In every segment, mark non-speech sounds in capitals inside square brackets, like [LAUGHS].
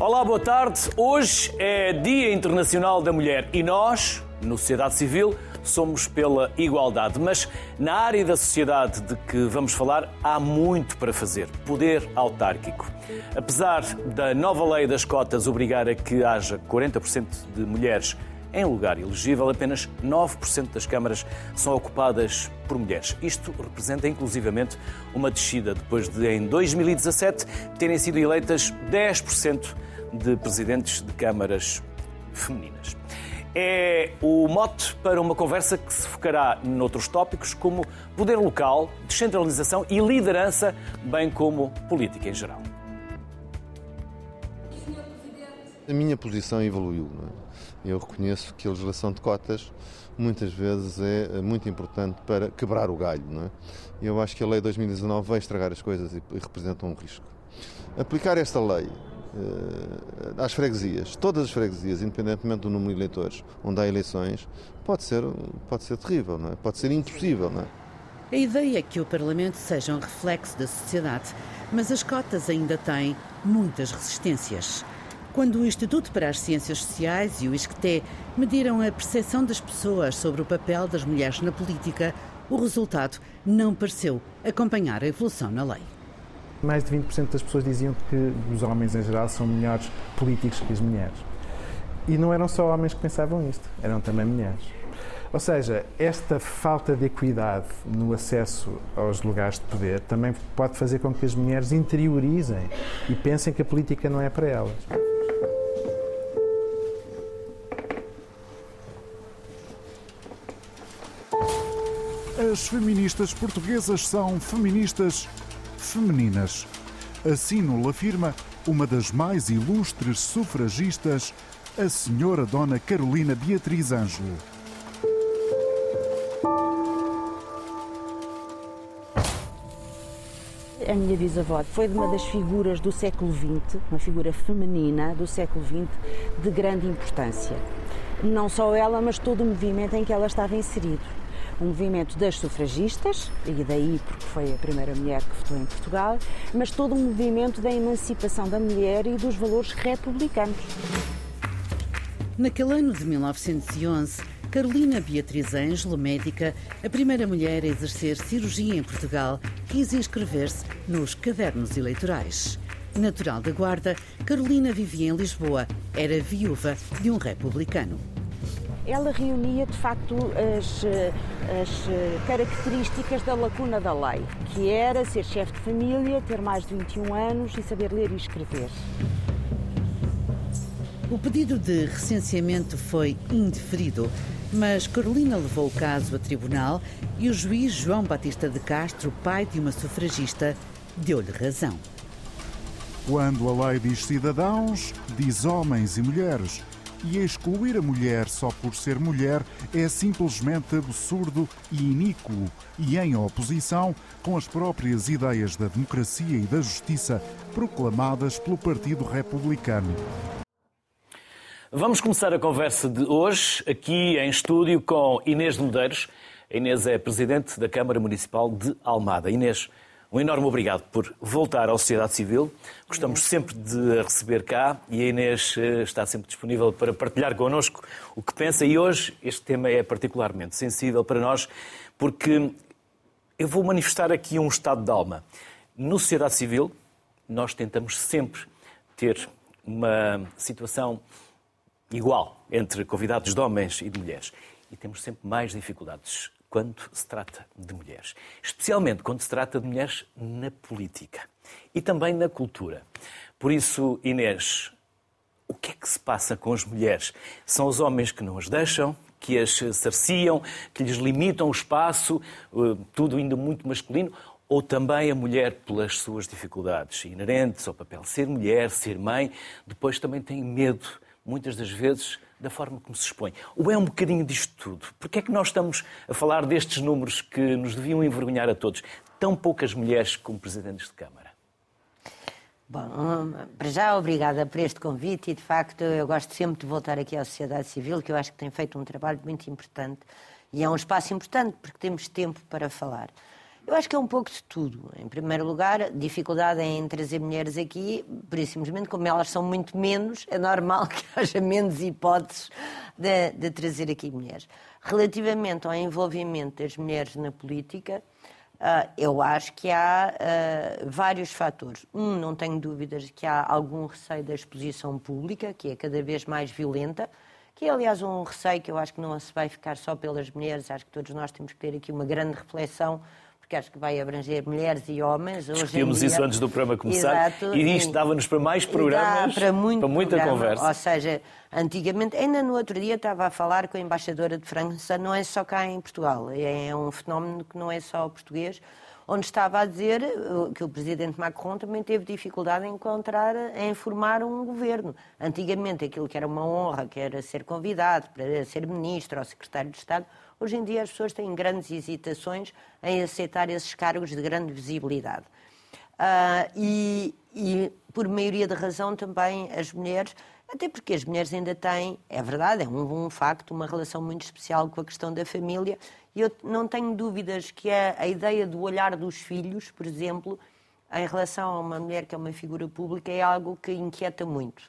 Olá, boa tarde. Hoje é Dia Internacional da Mulher e nós, no Sociedade Civil, somos pela igualdade. Mas na área da sociedade de que vamos falar, há muito para fazer. Poder autárquico. Apesar da nova lei das cotas obrigar a que haja 40% de mulheres em lugar elegível, apenas 9% das câmaras são ocupadas por mulheres. Isto representa inclusivamente uma descida depois de, em 2017, terem sido eleitas 10% de presidentes de câmaras femininas. É o mote para uma conversa que se focará noutros tópicos como poder local, descentralização e liderança, bem como política em geral. A minha posição evoluiu. É? Eu reconheço que a legislação de cotas muitas vezes é muito importante para quebrar o galho. Não é? Eu acho que a lei de 2019 vai estragar as coisas e representa um risco. Aplicar esta lei uh, às freguesias, todas as freguesias, independentemente do número de eleitores, onde há eleições, pode ser, pode ser terrível, não é? pode ser impossível. Não é? A ideia é que o Parlamento seja um reflexo da sociedade, mas as cotas ainda têm muitas resistências. Quando o Instituto para as Ciências Sociais e o ISCTE mediram a percepção das pessoas sobre o papel das mulheres na política, o resultado não pareceu acompanhar a evolução na lei. Mais de 20% das pessoas diziam que os homens em geral são melhores políticos que as mulheres. E não eram só homens que pensavam isto, eram também mulheres. Ou seja, esta falta de equidade no acesso aos lugares de poder também pode fazer com que as mulheres interiorizem e pensem que a política não é para elas. As feministas portuguesas são feministas femininas. Assim nos afirma uma das mais ilustres sufragistas, a senhora Dona Carolina Beatriz Ângelo. A minha bisavó foi uma das figuras do século XX, uma figura feminina do século XX de grande importância. Não só ela, mas todo o movimento em que ela estava inserido o movimento das sufragistas, e daí porque foi a primeira mulher que votou em Portugal, mas todo o movimento da emancipação da mulher e dos valores republicanos. Naquele ano de 1911, Carolina Beatriz Ângelo, médica, a primeira mulher a exercer cirurgia em Portugal, quis inscrever-se nos cadernos eleitorais. Natural da Guarda, Carolina vivia em Lisboa, era viúva de um republicano ela reunia de facto as, as características da lacuna da lei, que era ser chefe de família, ter mais de 21 anos e saber ler e escrever. O pedido de recenseamento foi indeferido, mas Carolina levou o caso a tribunal e o juiz João Batista de Castro, pai de uma sufragista, deu-lhe razão. Quando a lei diz cidadãos, diz homens e mulheres e excluir a mulher só por ser mulher é simplesmente absurdo e iníquo e em oposição com as próprias ideias da democracia e da justiça proclamadas pelo Partido Republicano. Vamos começar a conversa de hoje aqui em estúdio com Inês de Medeiros. Inês é presidente da Câmara Municipal de Almada. Inês, um enorme obrigado por voltar à sociedade civil. Gostamos sempre de a receber cá e a Inês eh, está sempre disponível para partilhar connosco o que pensa. E hoje este tema é particularmente sensível para nós porque eu vou manifestar aqui um estado de alma. No sociedade civil, nós tentamos sempre ter uma situação igual entre convidados de homens e de mulheres. E temos sempre mais dificuldades quando se trata de mulheres. Especialmente quando se trata de mulheres na política e também na cultura. Por isso, Inês, o que é que se passa com as mulheres? São os homens que não as deixam, que as cerciam, que lhes limitam o espaço, eh, tudo ainda muito masculino, ou também a mulher pelas suas dificuldades inerentes ao papel ser mulher, ser mãe, depois também tem medo, muitas das vezes, da forma como se expõe. Ou é um bocadinho disto tudo? Porquê é que nós estamos a falar destes números que nos deviam envergonhar a todos? Tão poucas mulheres como presidentes de Câmara. Bom, para já, obrigada por este convite e, de facto, eu gosto sempre de voltar aqui à sociedade civil, que eu acho que tem feito um trabalho muito importante e é um espaço importante porque temos tempo para falar. Eu acho que é um pouco de tudo. Em primeiro lugar, dificuldade em trazer mulheres aqui, por isso simplesmente, como elas são muito menos, é normal [LAUGHS] que haja menos hipóteses de, de trazer aqui mulheres. Relativamente ao envolvimento das mulheres na política, Uh, eu acho que há uh, vários fatores. Um, não tenho dúvidas que há algum receio da exposição pública, que é cada vez mais violenta, que é, aliás, um receio que eu acho que não se vai ficar só pelas mulheres, acho que todos nós temos que ter aqui uma grande reflexão porque acho que vai abranger mulheres e homens. Discutimos isso antes do programa começar Exato, e isto dava-nos para mais programas, para, muito para muita programa. conversa. Ou seja, antigamente, ainda no outro dia estava a falar com a embaixadora de França, não é só cá em Portugal, é um fenómeno que não é só português, onde estava a dizer que o presidente Macron também teve dificuldade em encontrar, em formar um governo. Antigamente, aquilo que era uma honra, que era ser convidado para ser ministro ou secretário de Estado, Hoje em dia as pessoas têm grandes hesitações em aceitar esses cargos de grande visibilidade. Uh, e, e, por maioria de razão também as mulheres, até porque as mulheres ainda têm, é verdade, é um, um facto, uma relação muito especial com a questão da família, e eu não tenho dúvidas que a, a ideia do olhar dos filhos, por exemplo, em relação a uma mulher que é uma figura pública, é algo que inquieta muito.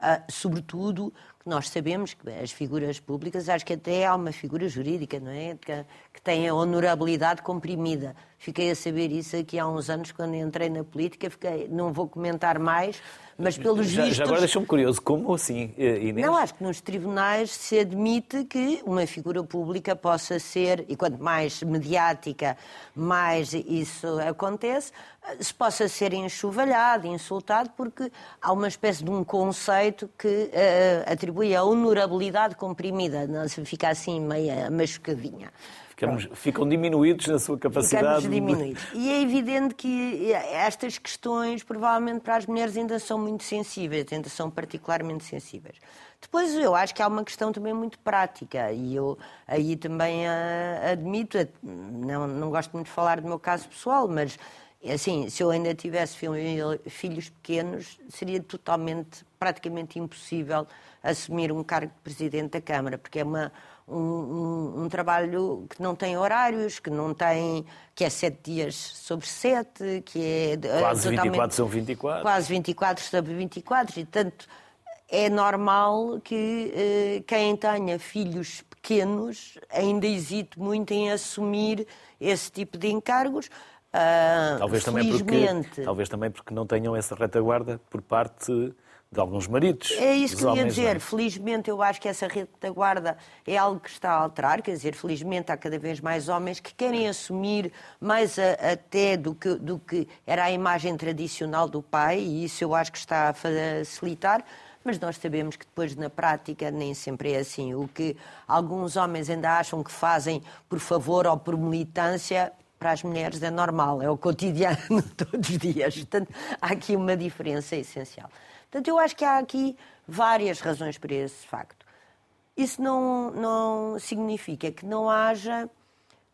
Uh, sobretudo nós sabemos que as figuras públicas, acho que até há uma figura jurídica, não é? Que, que tem a honorabilidade comprimida. Fiquei a saber isso aqui há uns anos, quando entrei na política, fiquei, não vou comentar mais, mas pelos já, vistos... Já agora deixa-me curioso, como assim, eh, Inês? Não, acho que nos tribunais se admite que uma figura pública possa ser, e quanto mais mediática, mais isso acontece, se possa ser enxovalhado, insultado, porque há uma espécie de um conceito que uh, atribui a honorabilidade comprimida, não se fica assim meia machucadinha. Ficamos, ficam diminuídos na sua capacidade. Ficamos diminuídos. De... E é evidente que estas questões, provavelmente, para as mulheres ainda são muito sensíveis, ainda são particularmente sensíveis. Depois eu acho que há uma questão também muito prática e eu aí também admito, não, não gosto muito de falar do meu caso pessoal, mas assim, se eu ainda tivesse filhos pequenos, seria totalmente, praticamente impossível assumir um cargo de presidente da Câmara, porque é uma, um, um, um, trabalho que não tem horários, que não tem, que é sete dias sobre sete, que é quase 24 são 24, quase 24 sobre 24 e tanto é normal que eh, quem tenha filhos pequenos ainda hesite muito em assumir esse tipo de encargos. Uh, talvez, também porque, talvez também porque não tenham essa retaguarda por parte de alguns maridos. É isso que eu ia dizer. Não. Felizmente, eu acho que essa retaguarda é algo que está a alterar. Quer dizer, felizmente há cada vez mais homens que querem assumir mais a, até do que, do que era a imagem tradicional do pai, e isso eu acho que está a facilitar. Mas nós sabemos que depois, na prática, nem sempre é assim. O que alguns homens ainda acham que fazem por favor ou por militância, para as mulheres é normal, é o cotidiano [LAUGHS] todos os dias. Portanto, há aqui uma diferença essencial. Portanto, eu acho que há aqui várias razões para esse facto. Isso não, não significa que não haja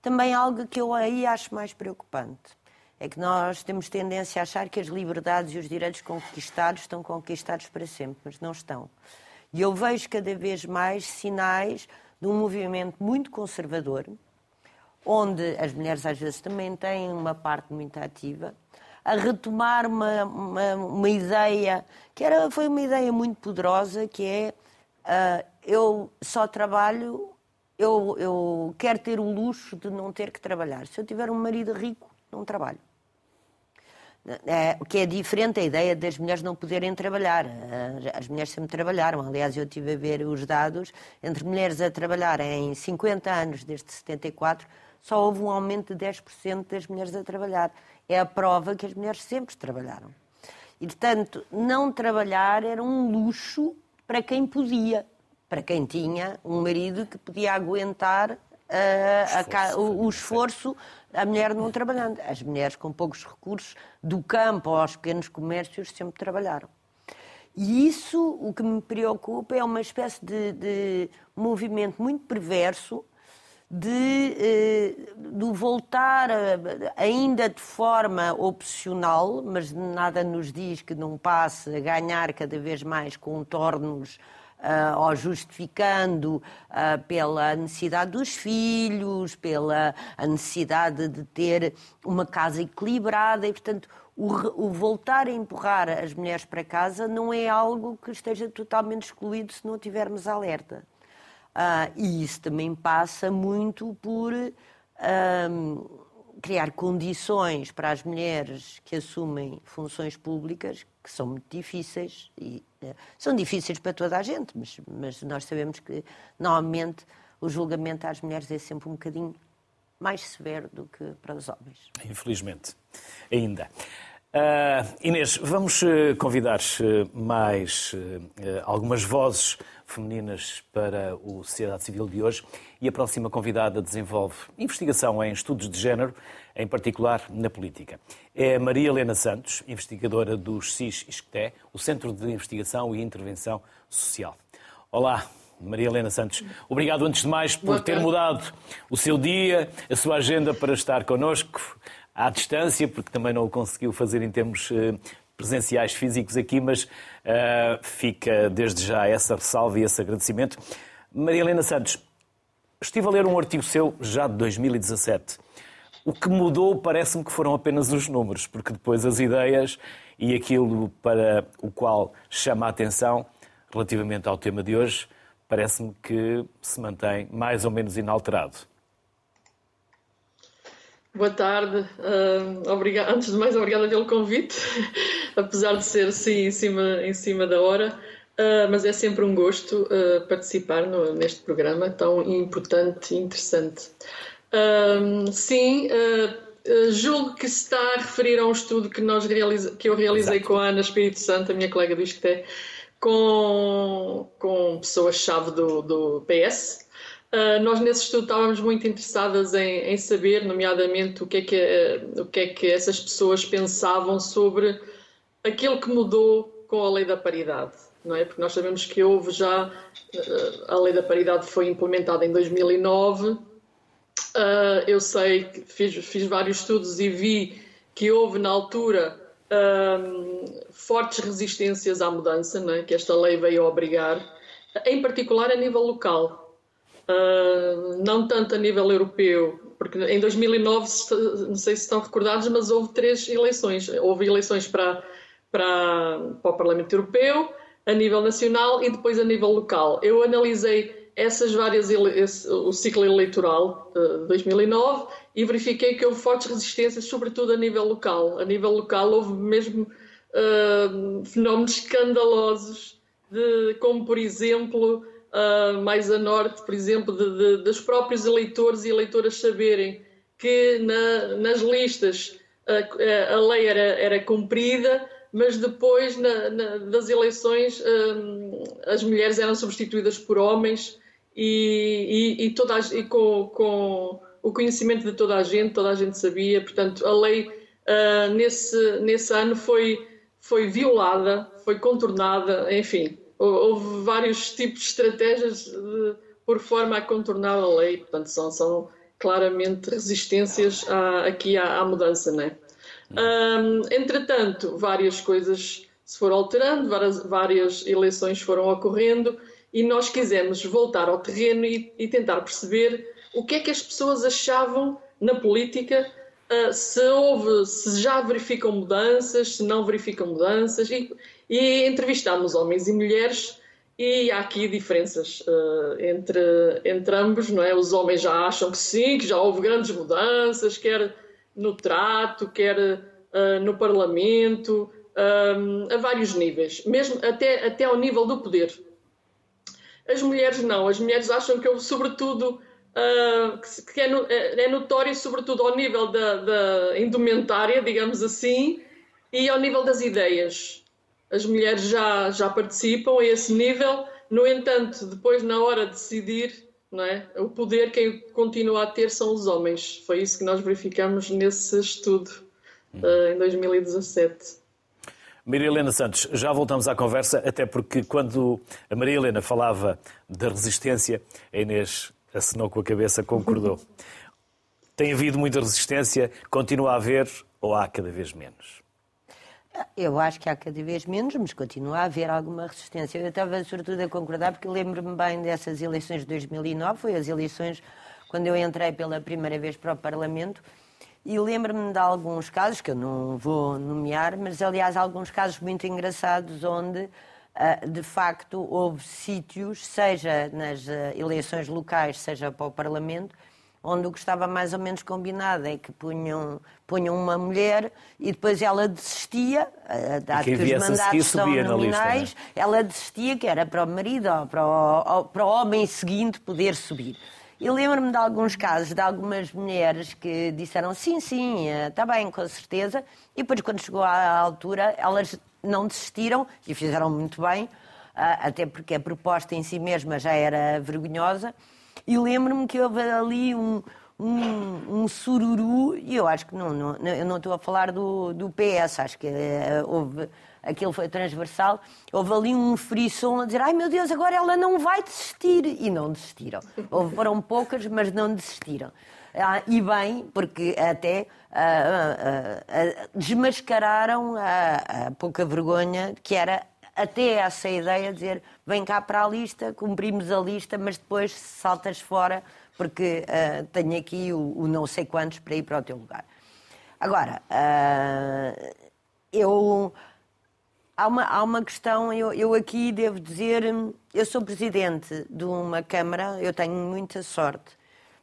também algo que eu aí acho mais preocupante. É que nós temos tendência a achar que as liberdades e os direitos conquistados estão conquistados para sempre, mas não estão. E eu vejo cada vez mais sinais de um movimento muito conservador, onde as mulheres às vezes também têm uma parte muito ativa, a retomar uma, uma, uma ideia que era, foi uma ideia muito poderosa, que é uh, eu só trabalho, eu, eu quero ter o luxo de não ter que trabalhar. Se eu tiver um marido rico, não trabalho. É, que é diferente a ideia das mulheres não poderem trabalhar. As mulheres sempre trabalharam. Aliás, eu tive a ver os dados. Entre mulheres a trabalhar em 50 anos, desde 74, só houve um aumento de 10% das mulheres a trabalhar. É a prova que as mulheres sempre trabalharam. E, portanto, não trabalhar era um luxo para quem podia, para quem tinha um marido que podia aguentar uh, esforço, a, o, o, esforço a mulher não trabalhando. As mulheres com poucos recursos, do campo aos pequenos comércios, sempre trabalharam. E isso, o que me preocupa, é uma espécie de, de movimento muito perverso de, eh, de voltar, ainda de forma opcional, mas nada nos diz que não passe a ganhar cada vez mais contornos uh, ou justificando uh, pela necessidade dos filhos, pela a necessidade de ter uma casa equilibrada e, portanto, o, o, voltar a empurrar as mulheres para casa não é algo que esteja totalmente excluído se não tivermos alerta. Uh, e isso também passa muito por criar condições para as mulheres que assumem funções públicas que são muito difíceis e uh, são difíceis para toda a gente, mas, mas nós sabemos que normalmente o julgamento às mulheres é sempre um bocadinho mais severo do que para os homens. Infelizmente, ainda. Uh, Inês, vamos uh, convidar uh, mais algumas vozes femininas para o Sociedade Civil de hoje e a próxima convidada desenvolve investigação em estudos de género, em particular na política. É Maria Helena Santos, investigadora do CIS-ISCTE, o Centro de Investigação e Intervenção Social. Olá, Maria Helena Santos. Obrigado, antes de mais, por ter mudado o seu dia, a sua agenda para estar connosco à distância, porque também não o conseguiu fazer em termos eh, presenciais físicos aqui, mas uh, fica desde já essa ressalva e esse agradecimento. Maria Helena Santos, estive a ler um artigo seu já de 2017. O que mudou parece-me que foram apenas os números, porque depois as ideias e aquilo para o qual chama a atenção relativamente ao tema de hoje, parece-me que se mantém mais ou menos inalterado. Boa tarde. Uh, obrigado, antes de mais, obrigada pelo convite, [LAUGHS] apesar de ser sim em cima, em cima da hora. Uh, mas é sempre um gosto uh, participar no, neste programa tão importante e interessante. sim, julgo que se está a referir a um estudo que, nós realiza, que eu realizei Exato. com a Ana Espírito Santo, a minha colega do ISCTE, com, com pessoas-chave do, do PS, Uh, nós nesse estudo estávamos muito interessadas em, em, saber, nomeadamente, o que, é que, uh, o que é que essas pessoas pensavam sobre aquilo que mudou com a lei da paridade, não é? Porque nós sabemos que houve já, uh, a lei da paridade foi implementada em 2009, eu sei que fiz, fiz, vários estudos e vi que houve na altura fortes resistências à mudança, não é? que esta lei veio a obrigar, em particular a nível local. Uh, não tanto a nível europeu, porque em 2009, não sei se estão recordados, mas houve três eleições. Houve eleições para, para, para o Parlamento Europeu, a nível nacional e depois a nível local. Eu analisei essas várias esse, o ciclo eleitoral de 2009 e verifiquei que houve fortes resistências, sobretudo a nível local. A nível local houve mesmo uh, fenómenos escandalosos, de, como por exemplo uh, mais a norte, por exemplo, de, de, dos próprios eleitores e eleitoras saberem que na, nas listas a, a lei era, era cumprida, mas depois na, na, das eleições um, as mulheres eram substituídas por homens e, e, e, toda a, e com, com, o conhecimento de toda a gente, toda a gente sabia, portanto a lei uh, nesse, nesse ano foi, foi violada, foi contornada, enfim, houve vários tipos de estratégias de, por forma a contornar a lei, portanto, são, são claramente resistências à, aqui à, à, mudança, né? Entretanto, várias coisas se foram alterando, várias, várias, eleições foram ocorrendo e nós quisemos voltar ao terreno e, e, tentar perceber o que é que as pessoas achavam na política, uh, se houve, se já verificam mudanças, se não verificam mudanças e, e entrevistámos homens e mulheres e há aqui diferenças uh, entre, entre ambos, não é? Os homens já acham que sim, que já houve grandes mudanças, quer no trato, quer uh, no parlamento, um, eh, a vários níveis, mesmo até, até ao nível do poder. As mulheres não, as mulheres acham que houve sobretudo, uh, que, é, no, é, notório sobretudo ao nível da, da indumentária, digamos assim, e ao nível das ideias as mulheres já, já participam a esse nível, no entanto, depois na hora de decidir, não é? o poder quem continua a ter são os homens. Foi isso que nós verificamos nesse estudo uh, em 2017. Maria Helena Santos, já voltamos à conversa, até porque quando a Maria Helena falava da resistência, a Inês assinou com a cabeça, concordou. [LAUGHS] Tem havido muita resistência, continua a haver ou há cada vez menos? Eu acho que há cada vez menos, mas continua a haver alguma resistência. Eu estava sobretudo a concordar, porque lembro-me bem dessas eleições de 2009, foi as eleições quando eu entrei pela primeira vez para o Parlamento, e lembro-me de alguns casos, que eu não vou nomear, mas aliás alguns casos muito engraçados onde ah, de facto houve sítios, seja nas ah, eleições locais, seja para o Parlamento, onde o que estava mais ou menos combinado é que punham, punham uma mulher e depois ela desistia, dado que os mandatos são nominais, lista, é? ela desistia, que era para o marido ou para o, para o homem seguinte poder subir. E lembro-me de alguns casos de algumas mulheres que disseram sim, sim, está bem, com certeza, e depois quando chegou à altura elas não desistiram e fizeram muito bem, ah, até porque a proposta em si mesma já era vergonhosa, e lembro-me que houve ali um, um, um, sururu, e eu acho que não, não, eu não estou a falar do, do PS, acho que uh, houve, aquilo foi transversal, houve ali um frisson a dizer, ai meu Deus, agora ela não vai desistir, e não desistiram. Houve, foram poucas, mas não desistiram. Ah, e bem, porque até ah, ah, desmascararam a, a pouca vergonha que era até essa ideia de dizer vem cá para a lista, cumprimos a lista, mas depois saltas fora porque uh, tenho aqui o, o, não sei quantos para ir para o teu lugar. Agora, uh, eu há uma, há uma questão, eu, eu aqui devo dizer, eu sou presidente de uma Câmara, eu tenho muita sorte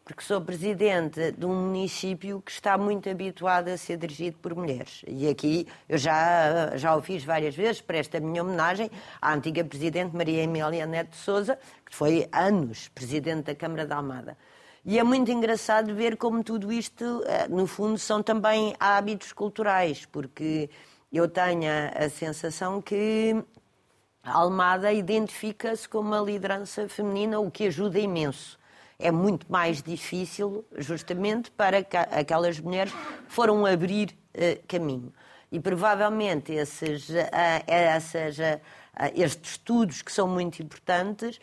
porque sou presidente de um município que está muito habituado a ser dirigido por mulheres. E aqui eu já, já o fiz várias vezes, presto a minha homenagem à antiga presidente Maria Emília Neto de Souza, que foi anos presidente da Câmara da Almada. E é muito engraçado ver como tudo isto, eh, no fundo, são também hábitos culturais, porque eu tenho a sensação que a Almada identifica-se como uma liderança feminina, o que ajuda imenso é muito mais difícil, justamente para aquelas mulheres que foram abrir uh, caminho. E provavelmente esses, uh, essas, uh, estes estudos, que são muito importantes,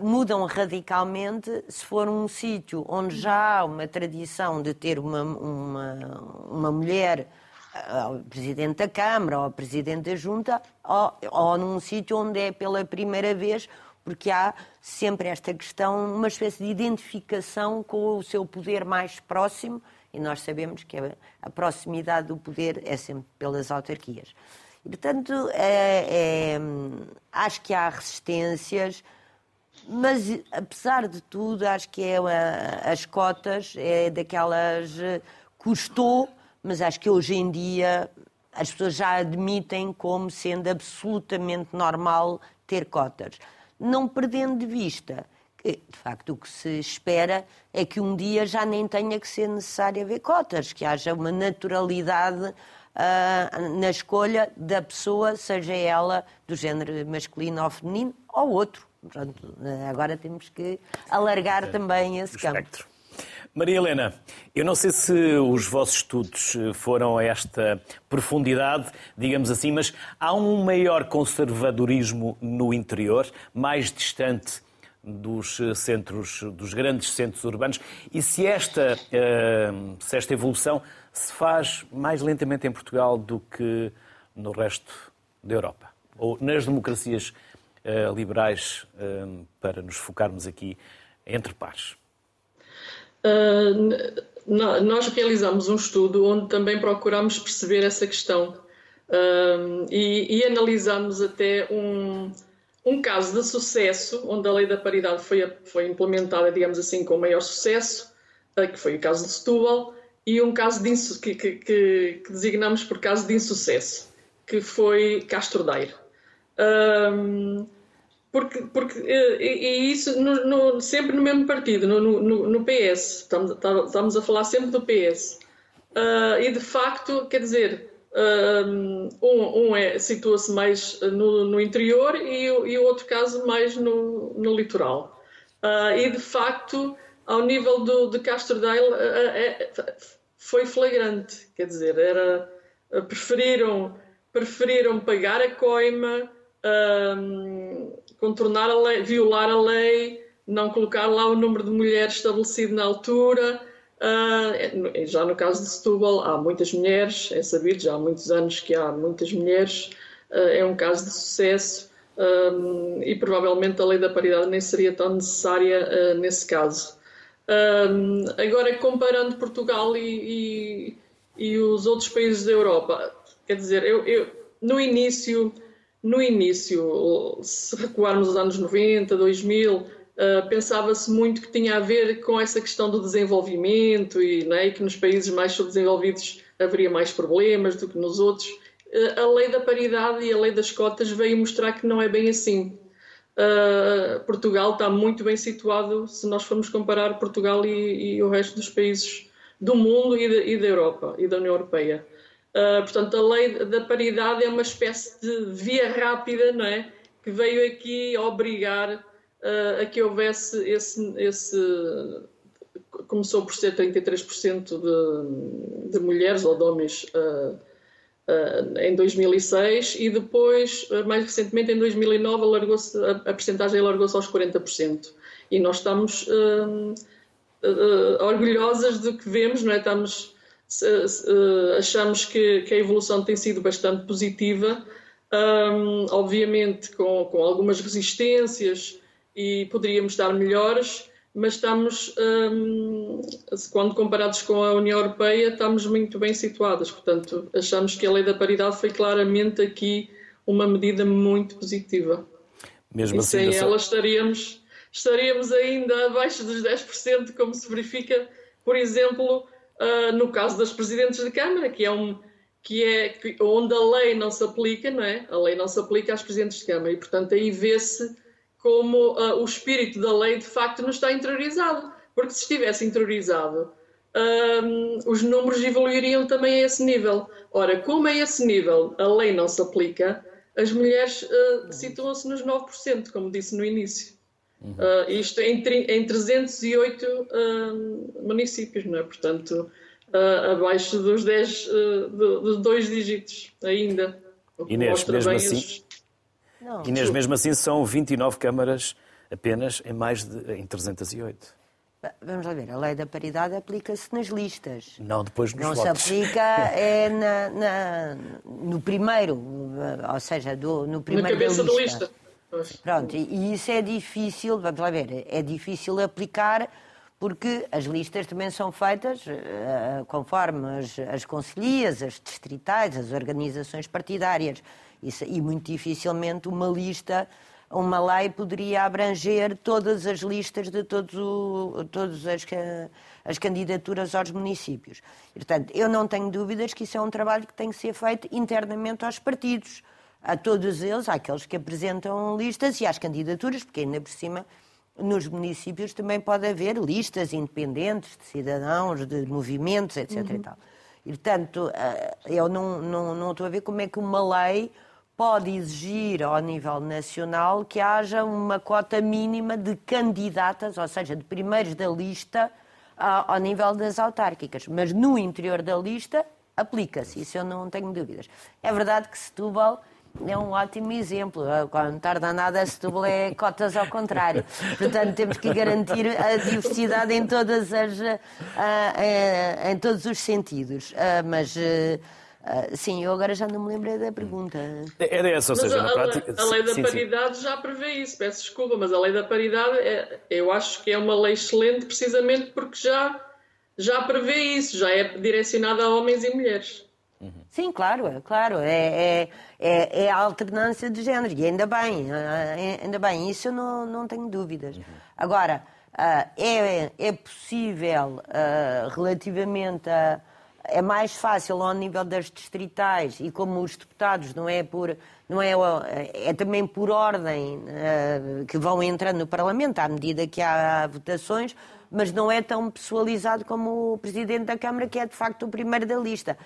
mudam radicalmente se for um sítio onde já há uma tradição de ter uma, uma, uma mulher presidente da Câmara ou presidente da Junta, ou, ou num sítio onde é pela primeira vez porque há sempre esta questão, uma espécie de identificação com o seu poder mais próximo, e nós sabemos que a, proximidade do poder é sempre pelas autarquias. E, portanto, é, é, acho que há resistências, mas, apesar de tudo, acho que é as cotas é daquelas. custou, mas acho que hoje em dia as pessoas já admitem como sendo absolutamente normal ter cotas não perdendo de vista que, de facto, o que se espera é que um dia já nem tenha que ser necessário haver cotas, que haja uma naturalidade uh, na escolha da pessoa, seja ela do género masculino ou feminino, ou outro. Portanto, agora temos que alargar é, também esse campo. Espectro. Maria Helena, eu não sei se os vossos estudos eh, foram a esta profundidade, digamos assim, mas há um maior conservadorismo no interior, mais distante dos eh, centros, dos grandes centros urbanos, e se esta, eh, se esta evolução se faz mais lentamente em Portugal do que no resto da Europa, ou nas democracias liberais, para nos focarmos aqui entre pares. Uh, nós realizamos um estudo onde também procuramos perceber essa questão uh, e, e analisamos até um, um caso de sucesso onde a lei da paridade foi, foi implementada, digamos assim, com maior sucesso, uh, que foi o caso de Setúbal, e um caso de que, que, que, que, designamos por caso de insucesso, que foi Castro Daire. Porque, porque eh, e, isso no, no, sempre no mesmo partido, no, no, PS. Estamos, estamos, a falar sempre do PS. Uh, ah, e de facto, quer dizer, ah, um, um é, situa-se mais no, no interior e, e, o outro caso mais no, no litoral. Uh, e de facto, ao nível do, de Castro Daire, uh, é, foi flagrante. Quer dizer, era, preferiram, preferiram pagar a coima contornar a lei, violar a lei, não colocar lá o número de mulheres estabelecido na altura, Uh, já no caso de Setúbal, há muitas mulheres, é sabido, já há muitos anos que há muitas mulheres, uh, é um caso de sucesso um, e provavelmente a lei da paridade nem seria tão necessária uh, nesse caso. Um, agora, comparando Portugal e, e, e, os outros países da Europa, quer dizer, eu, eu, no início, no início, se recuarmos aos anos 90, 2000, Uh, pensava-se muito que tinha a ver com essa questão do desenvolvimento e, né, e que nos países mais subdesenvolvidos haveria mais problemas do que nos outros. Uh, a lei da paridade e a lei das cotas veio mostrar que não é bem assim. Uh, Portugal está muito bem situado se nós formos comparar Portugal e, e o resto dos países do mundo e, de, e, da Europa e da União Europeia. Portanto, a lei da paridade é uma espécie de via rápida, não é? Que veio aqui obrigar uh, a que houvesse esse, esse. Começou por ser 33% de, de mulheres ou de homens uh, em 2006 e depois, mais recentemente, em 2009, alargou a, a percentagem alargou-se aos 40%. E nós estamos orgulhosas do que vemos, não é? Estamos, achamos que, que a evolução tem sido bastante positiva. Um, obviamente com, com algumas resistências e poderíamos estar melhores, mas estamos, hum, quando comparados com a União Europeia, estamos muito bem situados. Portanto, achamos que a lei da paridade foi claramente aqui uma medida muito positiva. Mesmo e assim, sem ela estaríamos, estaríamos ainda abaixo dos 10%, como se verifica, por exemplo, uh, no caso das presidentes de Câmara, que é um que é onde a lei não se aplica, não é? A lei não se aplica às presidentes de Câmara e, portanto, aí vê-se como uh, o espírito da lei de facto não está interiorizado. Porque se estivesse interiorizado, um, os números evoluiriam também a esse nível. Ora, como a esse nível a lei não se aplica, as mulheres uh, situam-se nos 9%, como disse no início. Uhum. Uh, isto em, em 308 uh, municípios, não é? Portanto, uh, abaixo dos 10, dos dois dígitos ainda. Inês, mesmo assim, os... Não, Inês, mesmo assim, são 29 câmaras apenas em mais de em 308. Vamos lá ver, a lei da paridade aplica-se nas listas. Não depois nos Não votos. se aplica [LAUGHS] é na, na, no primeiro, ou seja, do, no primeiro na cabeça da lista. Da lista. Pronto, e isso é difícil, vamos lá ver, é difícil aplicar porque as listas também são feitas uh, conforme as, as as distritais, as organizações partidárias. Isso, e muito dificilmente uma lista, uma lei poderia abranger todas as listas de todos o, todas as, as candidaturas aos municípios. portanto, eu não tenho dúvidas que isso é um trabalho que tem que ser feito internamente aos partidos, a todos eles, àqueles que apresentam listas e às candidaturas, porque ainda por cima nos municípios também pode haver listas independentes de cidadãos, de movimentos, etc. Uhum. E, tal. e portanto, eh, eu não, não, não estou a ver como é que uma lei pode exigir ao nível nacional que haja uma cota mínima de candidatas, ou seja, de primeiros da lista, ao nível das autárquicas. Mas no interior da lista aplica-se, isso eu não tenho dúvidas. É verdade que Setúbal é um ótimo exemplo. Quando não tarda nada, Setúbal é cotas ao contrário. Portanto, temos que garantir a diversidade em, todas as, em todos os sentidos. Mas Uh, sim, eu agora já não me lembrei da pergunta. Era essa, ou seja, a, na prática. A lei da sim, paridade sim. já prevê isso, peço desculpa, mas a lei da paridade é, eu acho que é uma lei excelente precisamente porque já, já prevê isso, já é direcionada a homens e mulheres. Uhum. Sim, claro, é, claro, é, é, é, a alternância de género, e ainda bem, é, ainda bem, isso eu não, não tenho dúvidas. Uhum. Agora, uh, é, é possível, relativamente a é mais fácil ao nível das distritais e como os deputados não é por não é é também por ordem que vão entrando no Parlamento à medida que há votações, mas não é tão pessoalizado como o presidente da Câmara que é de facto o primeiro da lista.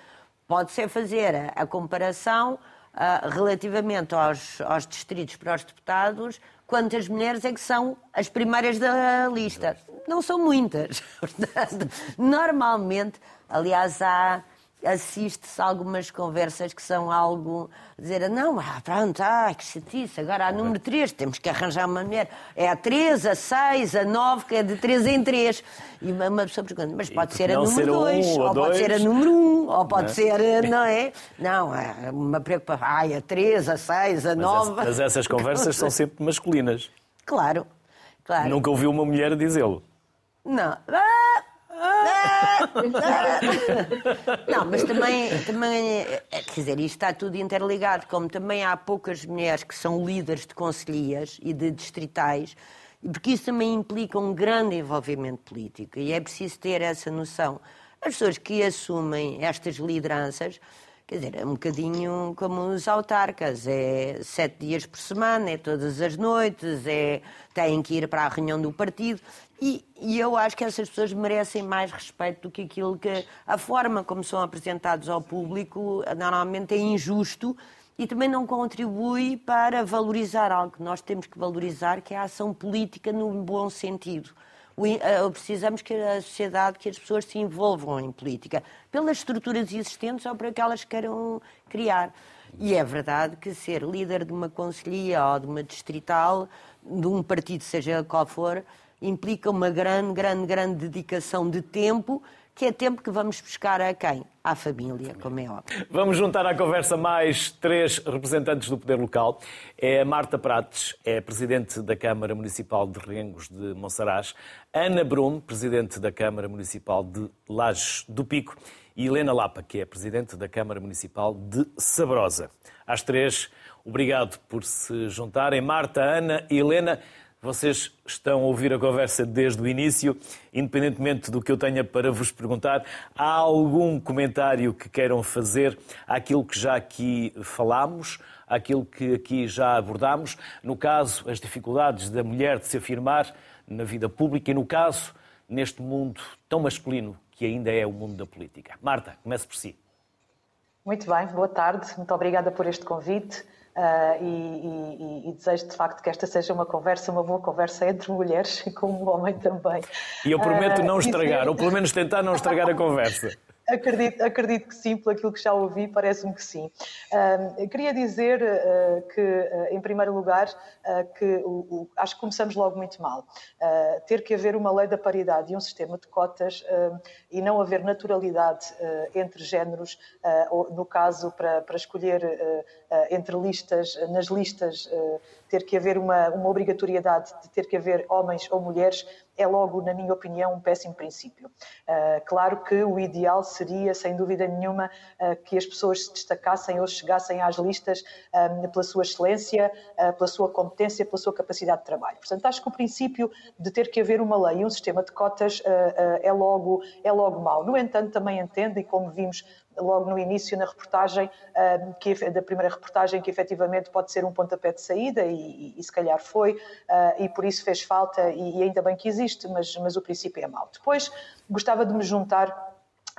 Pode-se fazer a, a comparação uh, relativamente aos, aos distritos para os deputados, quantas mulheres é que são as primeiras da lista. Não são muitas. [LAUGHS] Portanto, normalmente Aliás, há, assiste-se a algumas conversas que são algo. dizer, não, ah, pronto, ah, que chatice, agora há número 3, temos que arranjar uma mulher. É a 3, a 6, a 9, que é de 3 em 3. E uma pessoa pergunta, mas pode ser a número 2, um, ou, ou pode ser a número 1, um, ou pode não é? ser, não é? Não, é uma preocupação. Ai, a 3, a 6, a 9. Mas, mas essas conversas são sempre masculinas. Claro, claro. Nunca ouviu uma mulher dizê-lo. Não. Ah, [LAUGHS] não, mas também, também, eh, quer dizer, isto está tudo interligado, como também há poucas mulheres que são líderes de conselheiras e de distritais, porque isso também implica um grande envolvimento político e é preciso ter essa noção. As pessoas que assumem estas lideranças Quer dizer, é um bocadinho como os autarcas, é sete dias por semana, é todas as noites, é, têm que ir para a reunião do partido. E, e, eu acho que essas pessoas merecem mais respeito do que aquilo que. A forma como são apresentados ao público normalmente é injusto e também não contribui para valorizar algo que nós temos que valorizar, que é a ação política no bom sentido. Eh, precisamos que a sociedade, que as pessoas se envolvam em política, pelas estruturas existentes ou por aquelas que queiram criar. E é verdade que ser líder de uma conselhia ou de uma distrital, de um partido, seja qual for, implica uma grande, grande, grande dedicação de tempo que é tempo que vamos buscar a quem? À família, como é óbvio. Vamos juntar à conversa mais três representantes do poder local. É a Marta Prates, é presidente da Câmara Municipal de Rengos de Monsaraz, Ana Brum, presidente da Câmara Municipal de Lages do Pico, e Helena Lapa, que é presidente da Câmara Municipal de Sabrosa. Às três, obrigado por se juntarem. Marta, Ana e Helena, vocês estão a ouvir a conversa desde o início, independentemente do que eu tenha para vos perguntar. Há algum comentário que queiram fazer àquilo que já aqui falámos, àquilo que aqui já abordámos? No caso, as dificuldades da mulher de se afirmar na vida pública e, no caso, neste mundo tão masculino que ainda é o mundo da política. Marta, comece por si. Muito bem, boa tarde. Muito obrigada por este convite. Uh, e, e, e, desejo de facto que esta seja uma conversa, uma boa conversa entre mulheres [LAUGHS] e com o homem também. E eu prometo uh, não estragar, dizer... ou pelo menos tentar não estragar a [LAUGHS] conversa. Acredito, acredito que sim, pelo aquilo que já ouvi, parece-me que sim. Uh, queria dizer uh, que, uh, em primeiro lugar, que o, o, acho que começamos logo muito mal. ter que haver uma lei da paridade e um sistema de cotas e não haver naturalidade entre géneros, ou, no caso, para, para escolher entre listas, nas listas ter que haver uma, uma obrigatoriedade de ter que haver homens ou mulheres é logo, na minha opinião, um péssimo princípio. Uh, claro que o ideal seria, sem dúvida nenhuma, uh, que as pessoas se destacassem ou chegassem às listas um, pela sua excelência, uh, pela sua competência, pela sua capacidade de trabalho. Portanto, acho que o princípio de ter que haver uma lei e um sistema de cotas é, logo, é logo mau. No entanto, também entendo, e como vimos logo no início na reportagem, ah, que, da primeira reportagem, que efetivamente pode ser um pontapé de saída e, e, se calhar foi, ah, e por isso fez falta e, e ainda bem que existe, mas, mas o princípio é mau. Depois, gostava de me juntar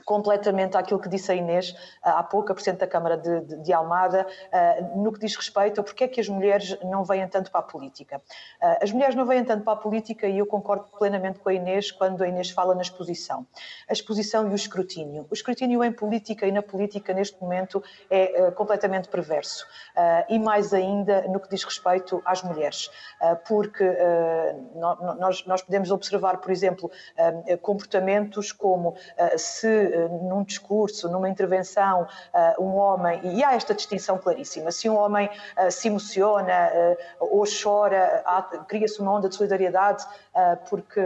completamente àquilo que disse a Inês há pouco, a Presidente da Câmara de, de, de Almada, uh, no que diz respeito a porque é que as mulheres não vêm tanto para a política. Uh, as mulheres não vêm tanto para a política e eu concordo plenamente com a Inês quando a Inês fala na exposição. A exposição e o escrutínio. O escrutínio em política e na política neste momento é completamente perverso. e mais ainda no que diz respeito às mulheres. porque nós, nós podemos observar, por exemplo, comportamentos como se num discurso, numa intervenção, eh, um homem, e há esta distinção claríssima, se um homem eh, se emociona ou chora, cria-se uma onda de solidariedade, porque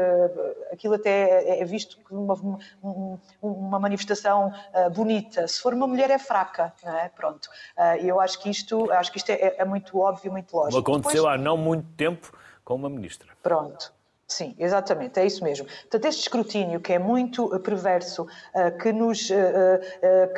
aquilo até é, é visto como uma, uma manifestação bonita. Se for uma mulher é fraca, não é? Pronto. E eu acho que isto, acho que isto é, é muito óbvio, muito lógico. Aconteceu Depois... há não muito tempo com uma ministra. Pronto. Sim, exatamente, é isso mesmo. Portanto, este escrutínio que é muito eh, perverso, eh, que nos, eh,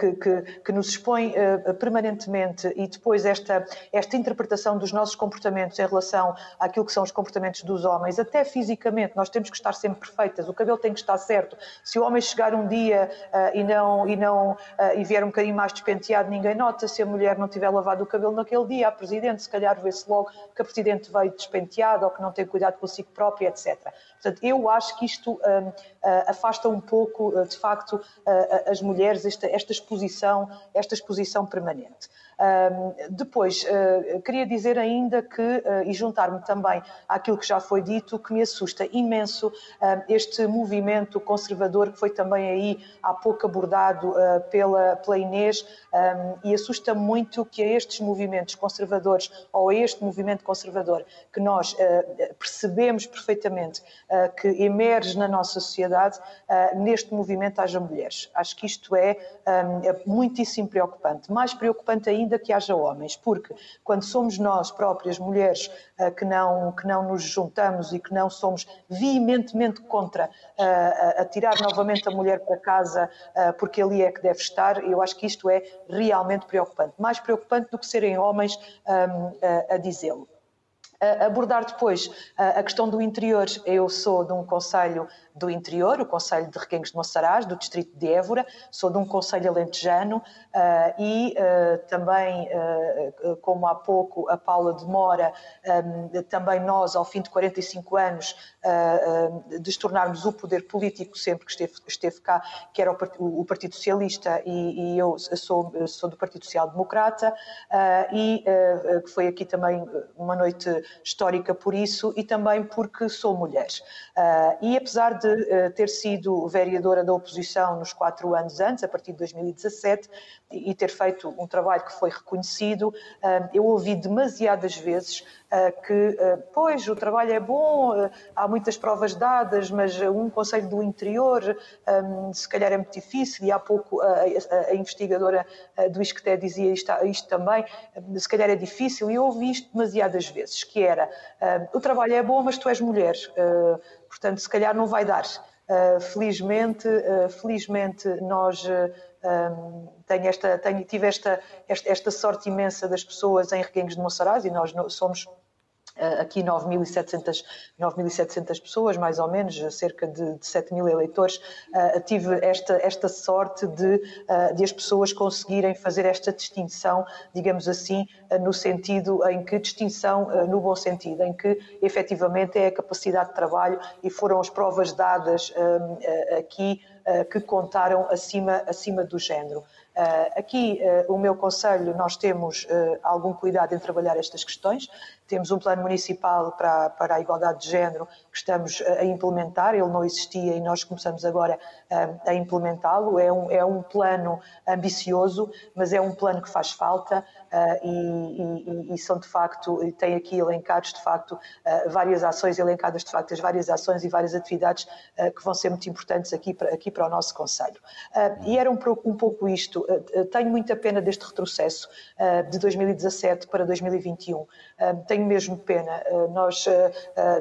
que, que, que nos expõe permanentemente e depois esta, esta interpretação dos nossos comportamentos em relação àquilo que são os comportamentos dos homens, até fisicamente, nós temos que estar sempre perfeitas, o cabelo tem que estar certo. Se o homem chegar um dia e não, e não e vier um bocadinho mais despenteado, ninguém nota. Se a mulher não tiver lavado o cabelo naquele dia, a Presidente, se calhar vê-se logo que a Presidente veio despenteada ou que não tem cuidado consigo própria, etc. Portanto, eu acho que isto um, afasta um pouco, de facto, as mulheres, esta, esta exposição, esta exposição permanente depois, uh, queria dizer ainda que, uh, e juntar-me também àquilo que já foi dito, que me assusta imenso este movimento conservador que foi também aí há pouco abordado ah, pela, pela Inês, e assusta muito que a estes movimentos conservadores, ou a este movimento conservador, que nós percebemos perfeitamente que emerge na nossa sociedade, neste movimento haja mulheres. Acho que isto é, é muitíssimo preocupante. Mais preocupante ainda ainda que haja homens, porque quando somos nós próprias mulheres uh, que, não, que não nos juntamos e que não somos veementemente contra uh, a tirar novamente a mulher para casa uh, porque ali é que deve estar, eu acho que isto é realmente preocupante. Mais preocupante do que serem homens um, a dizê-lo abordar depois a questão do interior. Eu sou de um conselho do interior, o Conselho de Requengos de Monsaraz, do Distrito de Évora, sou de um Conselho alentejano uh, e uh, também, uh, como há pouco a Paula demora, um, também nós, ao fim de 45 anos, de tornarmos o poder político sempre que esteve, esteve cá, que era o, o Partido Socialista e, e, eu sou, sou do Partido Social Democrata e que foi aqui também uma noite histórica por isso e também porque sou mulher. e apesar de uh, ter sido vereadora da oposição nos quatro anos antes, a partir de 2017, e ter feito um trabalho que foi reconhecido, uh, eu ouvi demasiadas vezes que, pois, o trabalho é bom, há muitas provas dadas, mas um conselho do interior um, se calhar é muito difícil, e há pouco a, investigadora do ISCTE dizia isto, isto, também, se calhar é difícil, e eu ouvi isto demasiadas vezes, que era, o trabalho é bom, mas tu és mulher, Portanto, se calhar não vai dar. Felizmente, felizmente nós um, tenho esta, tenho, tive esta, esta, esta, sorte imensa das pessoas em Reguengos de Monsaraz e nós somos aqui 9.700, 9.700 pessoas, mais ou menos, cerca de, de 7 mil eleitores, uh, tive esta, esta sorte de, uh, de as pessoas conseguirem fazer esta distinção, digamos assim, uh, no sentido em que, distinção no bom sentido, em que efetivamente é a capacidade de trabalho e foram as provas dadas aqui que contaram acima, acima do género. Aqui, o meu conselho, nós temos algum cuidado em trabalhar estas questões, temos um plano municipal para, para a igualdade de género que estamos a implementar, ele não existia e nós começamos agora a, a implementá-lo. É um, é um plano ambicioso, mas é um plano que faz falta uh, e, e, e, são de facto, tem aqui elencados de facto uh, várias ações, elencadas de facto as várias ações e várias atividades uh, que vão ser muito importantes aqui para, aqui para o nosso Conselho. e era um, um pouco isto. tenho muita pena deste retrocesso de 2017 para 2021. tenho mesmo pena. nós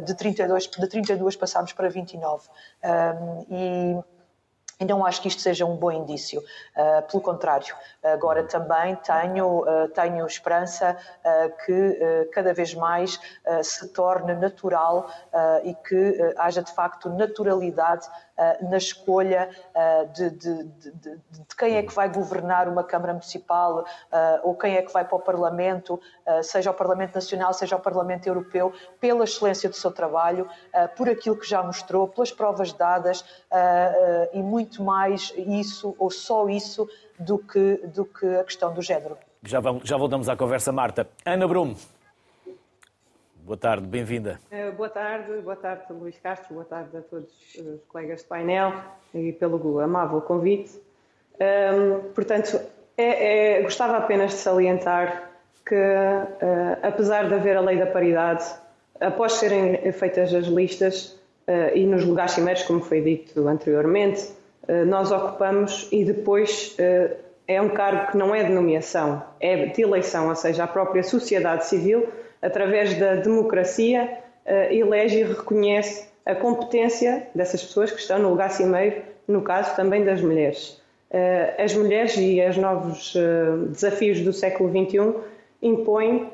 de 32, de 32 passámos para 29. e não acho que isto seja um bom indício. Uh, pelo contrário, agora também tenho, uh, tenho esperança uh, que cada vez mais se torne natural e que haja de facto naturalidade na escolha de, de, de, de, quem é que vai governar uma Câmara Municipal ou quem é que vai para o Parlamento, seja o Parlamento Nacional, seja o Parlamento Europeu, pela excelência do seu trabalho, por aquilo que já mostrou, pelas provas dadas e muito mais isso ou só isso do que, do que a questão do género. Já, vamos, já voltamos à conversa, Marta. Ana Brum. Boa tarde, bem-vinda. Uh, boa tarde, boa tarde Luís Castro, boa tarde a todos os colegas de painel e pelo amável convite. Um, ehm, portanto, é, é, gostava apenas de salientar que, uh, apesar de haver a lei da paridade, após serem feitas as listas uh, e nos lugares cimeiros, como foi dito anteriormente, nós ocupamos e depois é um cargo que não é de nomeação, é de eleição, ou seja, a própria sociedade civil através da democracia, uh, elege e reconhece a competência dessas pessoas que estão no lugar cimeiro, no caso também das mulheres. Uh, as mulheres e os novos uh, desafios do século XXI impõem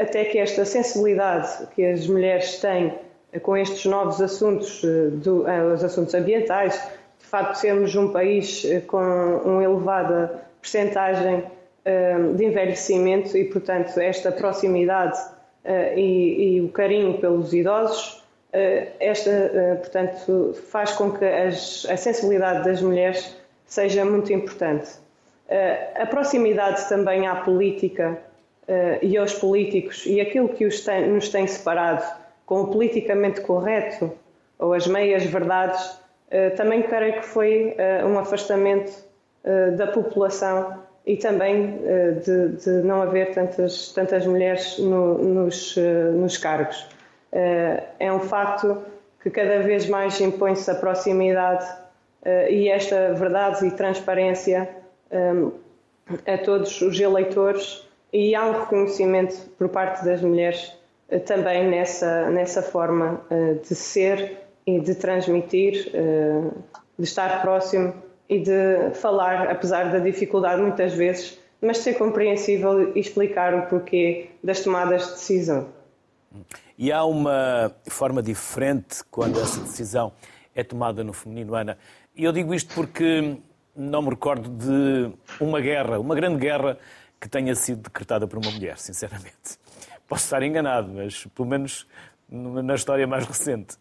até que esta sensibilidade que as mulheres têm com estes novos assuntos, do, os assuntos ambientais, de facto sermos um país com uma elevada percentagem de envelhecimento e, portanto, esta proximidade e, e, o carinho pelos idosos esta, portanto, faz com que as, a sensibilidade das mulheres seja muito importante. A proximidade também à política e aos políticos e aquilo que tem, nos tem separado com o politicamente correto ou as meias verdades, também creio que foi um afastamento da população e também de, de, não haver tantas, tantas mulheres no, nos, nos cargos. É um facto que cada vez mais impõe-se a proximidade e esta verdade e transparência a todos os eleitores e há um reconhecimento por parte das mulheres eh, também nessa, nessa forma eh, de ser e de transmitir, eh, de estar próximo e de falar, apesar da dificuldade muitas vezes, mas ser compreensível e explicar o porquê das tomadas de decisão. E há uma forma diferente quando essa decisão é tomada no feminino, Ana. E eu digo isto porque não me recordo de uma guerra, uma grande guerra que tenha sido decretada por uma mulher, sinceramente. Posso estar enganado, mas pelo menos na história mais recente.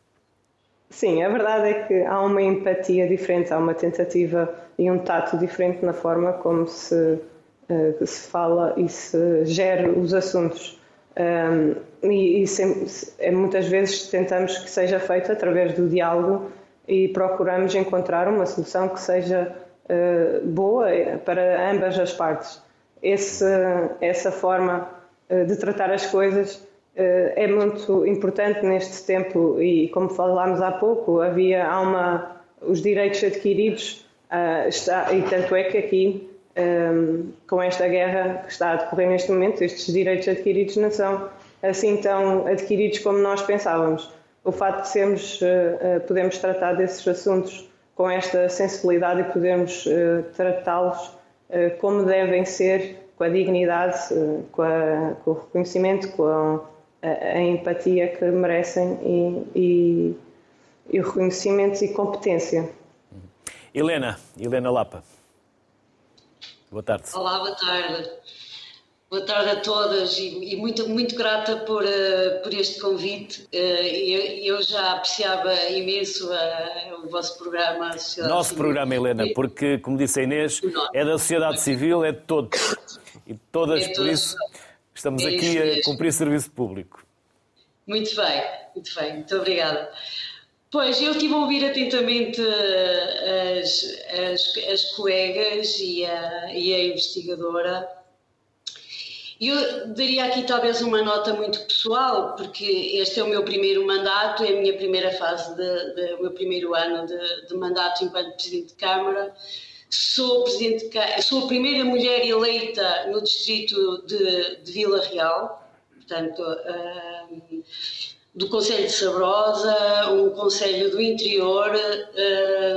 Sim, a verdade é que há uma empatia diferente, há uma tentativa e um tato diferente na forma como se, uh, se fala e se gera os assuntos. Um, e, e sempre, é, muitas vezes tentamos que seja feito através do diálogo e procuramos encontrar uma solução que seja uh, boa para ambas as partes esse, essa forma eh, de tratar as coisas eh, é muito importante neste tempo e, como falámos há pouco, havia há uma, os direitos adquiridos uh, está, e tanto é que aqui, um, com esta guerra que está a decorrer neste momento, estes direitos adquiridos não são assim tão adquiridos como nós pensávamos. O facto de sermos, uh, podemos tratar desses assuntos com esta sensibilidade e podermos tratá-los eh, como devem ser, com a dignidade, eh, com, a, com o reconhecimento, com a, a, empatia que merecem e, e, e, o reconhecimento e competência. Helena, Helena Lapa. Boa tarde. Olá, boa tarde. Boa tarde a todas e, e muito, muito grata por, uh, por este convite. Uh, eu, eu, já apreciava imenso uh, o vosso programa. Nosso Civil. programa, Helena, porque, como disse a Inês, é da sociedade civil, é de todos. E todas, é por isso, estamos é aqui a cumprir serviço público. Muito bem, muito bem, muito obrigada. Pois, eu estive a ouvir atentamente as, as, as colegas e a, e a investigadora eu daria aqui talvez uma nota muito pessoal, porque este é o meu primeiro mandato, é a minha primeira fase, de, de, o meu primeiro ano de, de, mandato enquanto Presidente de Câmara. Sou, presidente de, sou a primeira mulher eleita no distrito de, de Vila Real, portanto, um, do Conselho de Sabrosa, um Conselho do Interior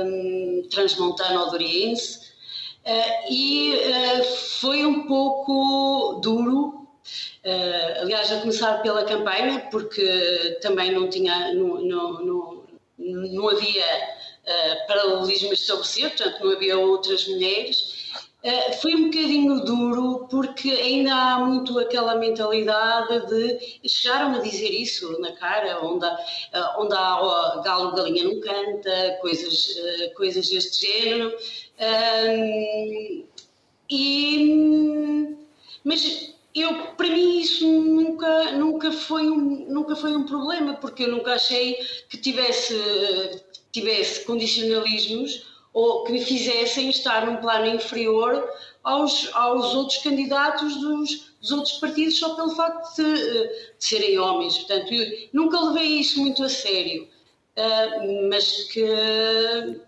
um, transmontano-odoriense, Uh, e uh, foi um pouco duro, uh, aliás, a começar pela campanha, porque também não tinha, não, não, não, não havia paralelismo estabelecido, portanto, não havia outras mulheres. foi um bocadinho duro porque ainda há muito aquela mentalidade de chegaram a dizer isso na cara, onde há, onde há galo, galinha não canta, coisas, coisas deste género. E, mas eu, para mim isso nunca, nunca, foi um, nunca foi um problema, porque eu nunca achei que tivesse, tivesse condicionalismos ou que me fizessem estar num plano inferior aos, aos outros candidatos dos, dos outros partidos só pelo facto de, de serem homens. Portanto, nunca levei isso muito a sério, uh, mas que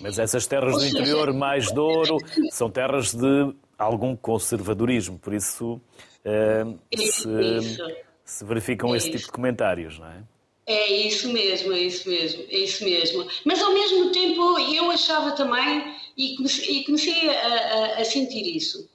mas essas terras do interior mais de ouro [LAUGHS] são terras de algum conservadorismo, por isso uh, se, se, verificam é esse tipo de comentários, não é? É isso mesmo, é isso mesmo, é isso mesmo. Mas ao mesmo tempo eu achava também, e comecei, e comecei a, a, a sentir isso,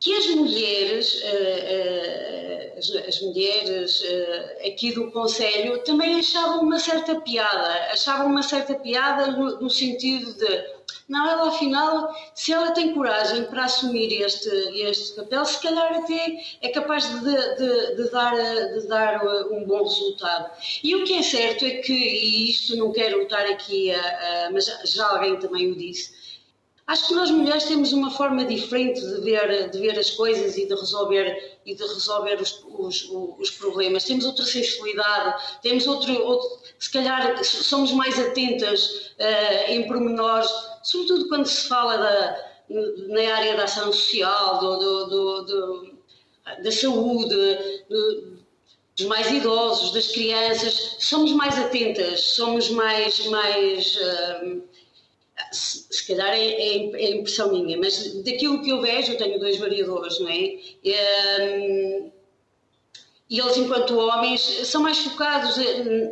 que as mulheres, uh, uh, as, as, mulheres uh, aqui do Conselho também achavam uma certa piada, achavam uma certa piada no, no sentido de Não, ela afinal, se ela tem coragem para assumir este, este papel, se calhar até é capaz de, de, de dar, de dar uh, um bom resultado. E o que é certo é que, e isto não quero estar aqui, a, a, mas já alguém também o disse, Acho que nós mulheres temos uma forma diferente de ver, de ver as coisas e de resolver, e de resolver os, os, os problemas. Temos outra sensibilidade, temos outro, outro, se calhar somos mais atentas uh, em pormenores, sobretudo quando se fala da, na área da ação social, do, do, do, da saúde, dos mais idosos, das crianças, somos mais atentas, somos mais, mais uh, se calhar é, é, é, impressão minha, mas daquilo que eu vejo, eu tenho dois variadores, não é? E, e eles, enquanto homens, são mais focados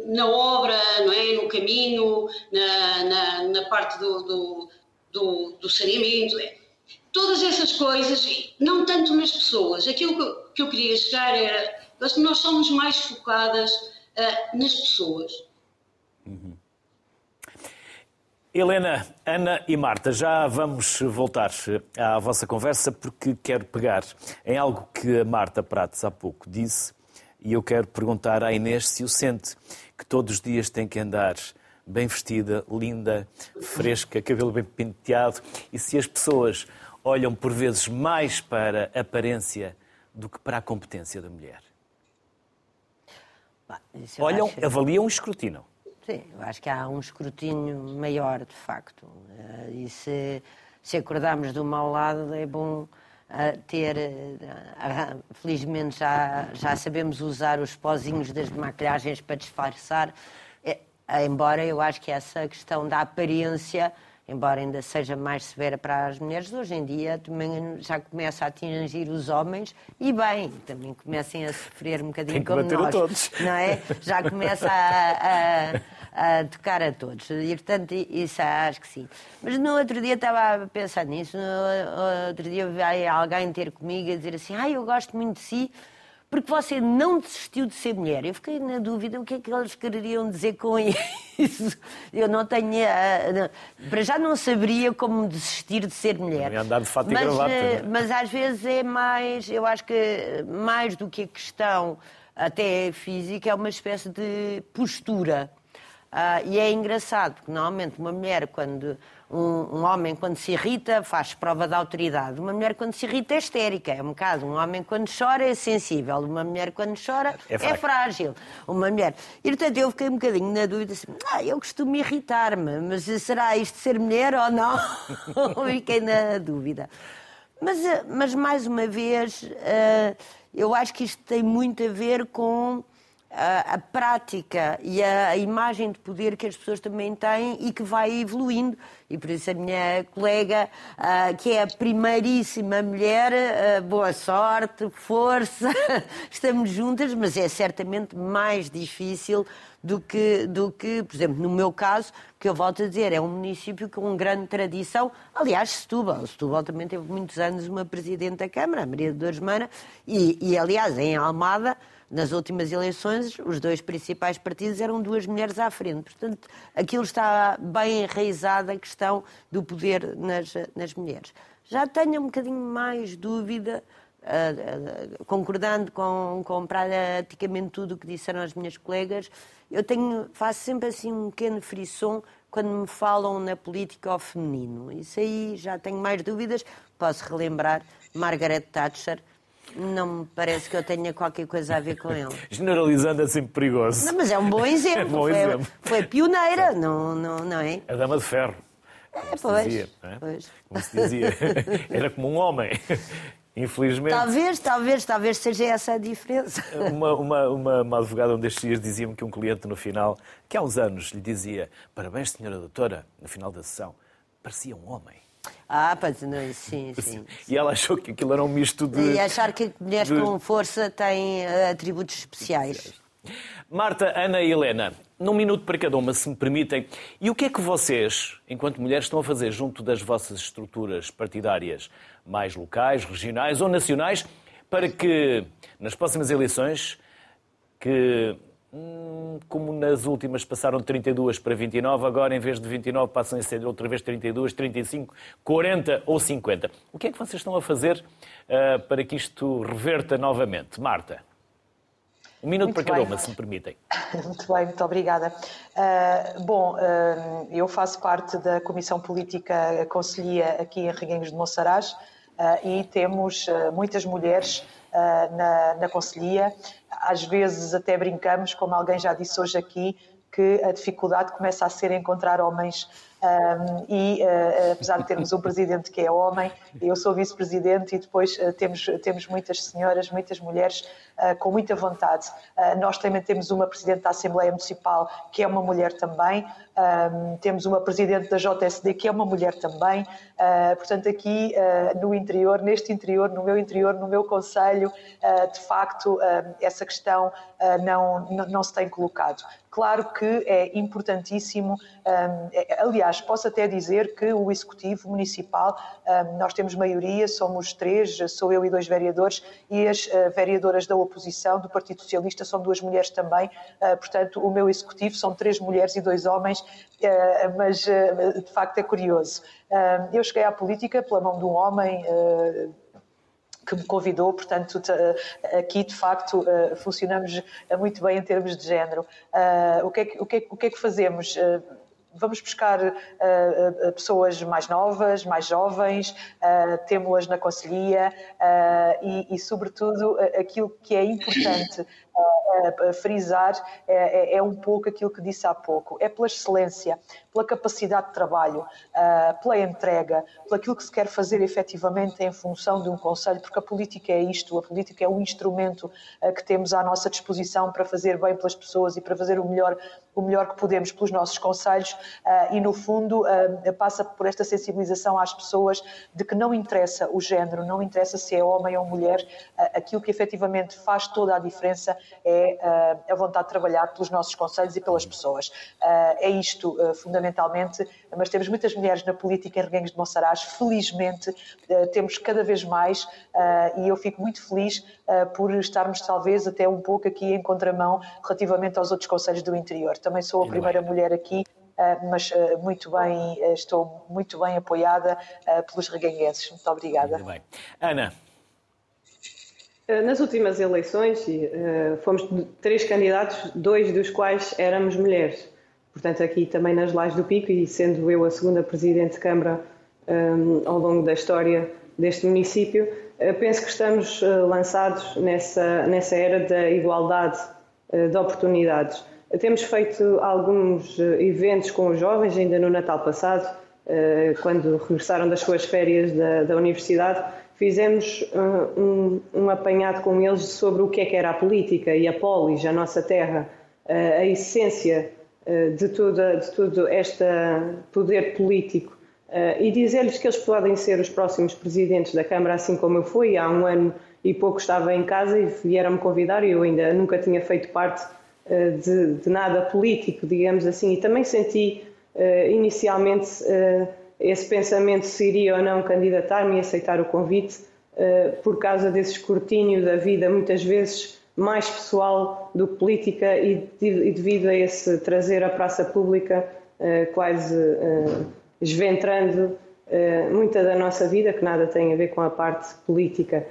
na obra, não é? No caminho, na, na, na parte do, do, do, do saneamento. É. Todas essas coisas, não tanto nas pessoas. Aquilo que eu, que eu queria chegar era nós somos mais focadas uh, nas pessoas. Uhum. Helena, Ana e Marta, já vamos voltar à vossa conversa porque quero pegar em algo que a Marta Prates há pouco disse e eu quero perguntar à Inês se o sente, que todos os dias tem que andar bem vestida, linda, fresca, cabelo bem penteado e se as pessoas olham por vezes mais para a aparência do que para a competência da mulher. Olham, avaliam e escrutinam. Sim, eu acho que há um escrutínio maior, de facto. Eh, e se, se acordarmos do mau lado, é bom eh, ter. Eh, felizmente já, já sabemos usar os pozinhos das maquilhagens para disfarçar, embora eu acho que essa questão da aparência embora ainda seja mais severa para as mulheres, hoje em dia também já começa a atingir os homens e bem, também comecem a sofrer um bocadinho como nós. todos. Não é? Já começa a, a, a, tocar a todos. E portanto, isso acho que sim. Mas no outro dia estava a pensar nisso, no outro dia veio alguém ter comigo a dizer assim, ah, eu gosto muito de si, porque você não desistiu de ser mulher. Eu fiquei na dúvida o que é que eles queriam dizer com [LAUGHS] isso. Eu não tenho. Eh, para já não saberia como desistir de ser mulher. andar de fato mas, e gravata. Eh, mas às vezes é mais. Eu acho que mais do que a questão até física, é uma espécie de postura. Uh, e é engraçado, porque normalmente uma mulher, quando um, um, homem, quando se irrita, faz prova de autoridade. Uma mulher, quando se irrita, é histérica. É um bocado. Um homem, quando chora, é sensível. Uma mulher, quando chora, é, é frágil. Uma mulher. E, portanto, eu fiquei um bocadinho na dúvida assim: ah, eu costumo irritar-me, mas será isto ser mulher ou não? [LAUGHS] fiquei na dúvida. Mas, eh, mas mais uma vez, uh, eu acho que isto tem muito a ver com a, prática e a, imagem de poder que as pessoas também têm e que vai evoluindo. E por isso a minha colega, uh, que é a primeiríssima mulher, uh, boa sorte, força, [LAUGHS] estamos juntas, mas é certamente mais difícil do que, do que, por exemplo, no meu caso, que eu volto a dizer, é um município com grande tradição. Aliás, Setúbal. Setúbal também teve muitos anos uma presidente da Câmara, Maria de Dores Meira, e, e aliás, em Almada nas últimas eleições, os dois principais partidos eram duas mulheres à frente. Portanto, aquilo está bem enraizado, a questão do poder nas, nas mulheres. Já tenho um bocadinho mais dúvida, uh, uh, concordando com, com praticamente tudo o que disseram as minhas colegas, eu tenho, faço sempre assim um pequeno frisson quando me falam na política ao feminino. Isso aí já tenho mais dúvidas. Posso relembrar Margaret Thatcher, não me parece que eu tenha qualquer coisa a ver com ele. [LAUGHS] Generalizando é sempre perigoso. Não, mas é um bom [LAUGHS] exemplo. É bom foi, exemplo. foi pioneira, não, não, não é? A dama de ferro. É, pois, dizia, é? pois. Como se dizia. [LAUGHS] Era como um homem. Infelizmente. Talvez, talvez, talvez seja essa a diferença. Uma, uma, uma, uma advogada um destes dias dizia-me que um cliente no final, que há uns anos, lhe dizia: Parabéns, senhora doutora, no final da sessão, parecia um homem. Ah, pois não, sim, [LAUGHS] sim. E ela achou que aquilo era um misto de. E achar que mulheres de... com força têm uh, atributos especiais. Marta, Ana e Helena, num minuto para cada uma, se me permitem, e o que é que vocês, enquanto mulheres, estão a fazer junto das vossas estruturas partidárias mais locais, regionais ou nacionais, para que nas próximas eleições que hum, como nas últimas passaram de 32 para 29, agora em vez de 29 passam a ser outra vez 32, 35, 40 ou 50. O que é que vocês estão a fazer uh, para que isto reverta novamente? Marta? Um minuto muito para cada uma, se me permitem. [LAUGHS] Muito bem, muito obrigada. Uh, bom, uh, eu faço parte da Comissão Política Conselhia aqui em Reguengos de Monsaraz uh, e temos muitas mulheres na, na Conselhia. Às vezes até brincamos, como alguém já disse hoje aqui, que a dificuldade começa a ser encontrar homens um, e uh, apesar de termos um [LAUGHS] presidente que é homem, eu sou vice-presidente e depois uh, temos, temos muitas senhoras, muitas mulheres uh, com muita vontade. nós também temos uma presidente da Assembleia Municipal que é uma mulher também, um, temos uma presidente da JSD que é uma mulher também, portanto aqui no interior, neste interior, no meu interior, no meu conselho, de facto essa questão não, não, não se tem colocado. Claro que é importantíssimo, é, aliás, posso até dizer que o Executivo Municipal, nós temos maioria, somos três, sou eu e dois vereadores, e as vereadoras da oposição, do Partido Socialista, são duas mulheres também. Portanto, o meu Executivo são três mulheres e dois homens, ah, mas de facto é curioso. Eu cheguei à política pela mão de um homem que me convidou, portanto, aqui de facto funcionamos muito bem em termos de género. O que é que, o que, é, o que, é que fazemos? vamos buscar uh, pessoas mais novas, mais jovens, uh, temos-las na conselhia uh, e, e, sobretudo, aquilo que é importante frisar é, é, é, um pouco aquilo que disse há pouco. É pela excelência, pela capacidade de trabalho, uh, pela entrega, pelo aquilo que se quer fazer efetivamente em função de um Conselho, porque a política é isto, a política é um instrumento uh, que temos à nossa disposição para fazer bem pelas pessoas e para fazer o melhor, o melhor que podemos pelos nossos Conselhos uh, e, no fundo, passa por esta sensibilização às pessoas de que não interessa o género, não interessa se é homem ou mulher, aquilo que efetivamente faz toda a diferença é uh, a vontade de trabalhar pelos nossos conselhos e pelas pessoas. Uh, é isto, uh, fundamentalmente, mas temos muitas mulheres na política em Reguengos de Monsaraz, felizmente temos cada vez mais e eu fico muito feliz por estarmos talvez até um pouco aqui em contramão relativamente aos outros conselhos do interior. Também sou a primeira mulher aqui mas muito bem, estou muito bem apoiada pelos reganguenses. Muito obrigada. Muito bem. Ana, eh, nas últimas eleições eh, fomos três candidatos, dois dos quais éramos mulheres. Portanto, aqui também nas Lajes do Pico, e sendo eu a segunda Presidente de Câmara eh, ao longo da história deste município, penso que estamos lançados nessa, nessa era da igualdade de oportunidades. Temos feito alguns eventos com os jovens, ainda no Natal passado, quando regressaram das suas férias da, da universidade, fizemos uh, um, um, apanhado com eles sobre o que é que era a política e a polis, a nossa terra, uh, a essência uh, de, toda, de todo este poder político. E dizer-lhes que eles podem ser os próximos presidentes da Câmara, assim como eu fui há um ano e pouco estava em casa e vieram-me convidar e eu ainda nunca tinha feito parte de, de, nada político, digamos assim, e também senti inicialmente esse pensamento se iria ou não candidatar-me e aceitar o convite uh, por causa desse escrutínio da vida, muitas vezes mais pessoal do que política e, devido a esse trazer a praça pública uh, quase uh, esventrando muita da nossa vida, que nada tem a ver com a parte política.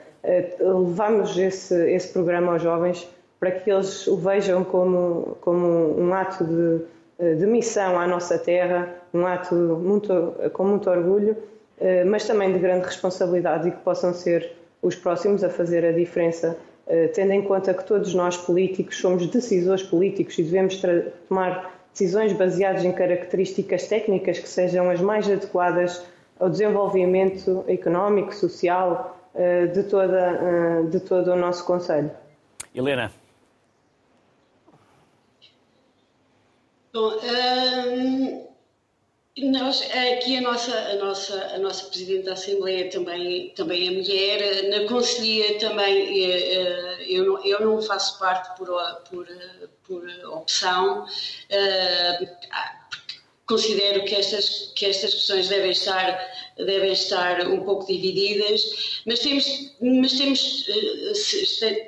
levamos esse, esse programa aos jovens para que eles o vejam como, como um ato de eh, de missão à nossa terra, um ato muito, com muito orgulho, eh, mas também de grande responsabilidade e que possam ser os próximos a fazer a diferença, eh, tendo em conta que todos nós políticos somos decisores políticos e devemos tomar decisões baseadas em características técnicas que sejam as mais adequadas ao desenvolvimento económico, social de, toda, de todo o nosso Conselho. Helena. Bom, hum, nós, aqui a nossa, a, nossa, a nossa Presidente da Assembleia também, também é mulher, na Conselhia também eh, eh, eu não, eu não faço parte por, por, por opção, uh, considero que estas, que estas questões devem estar devem estar um pouco divididas, mas temos, mas temos,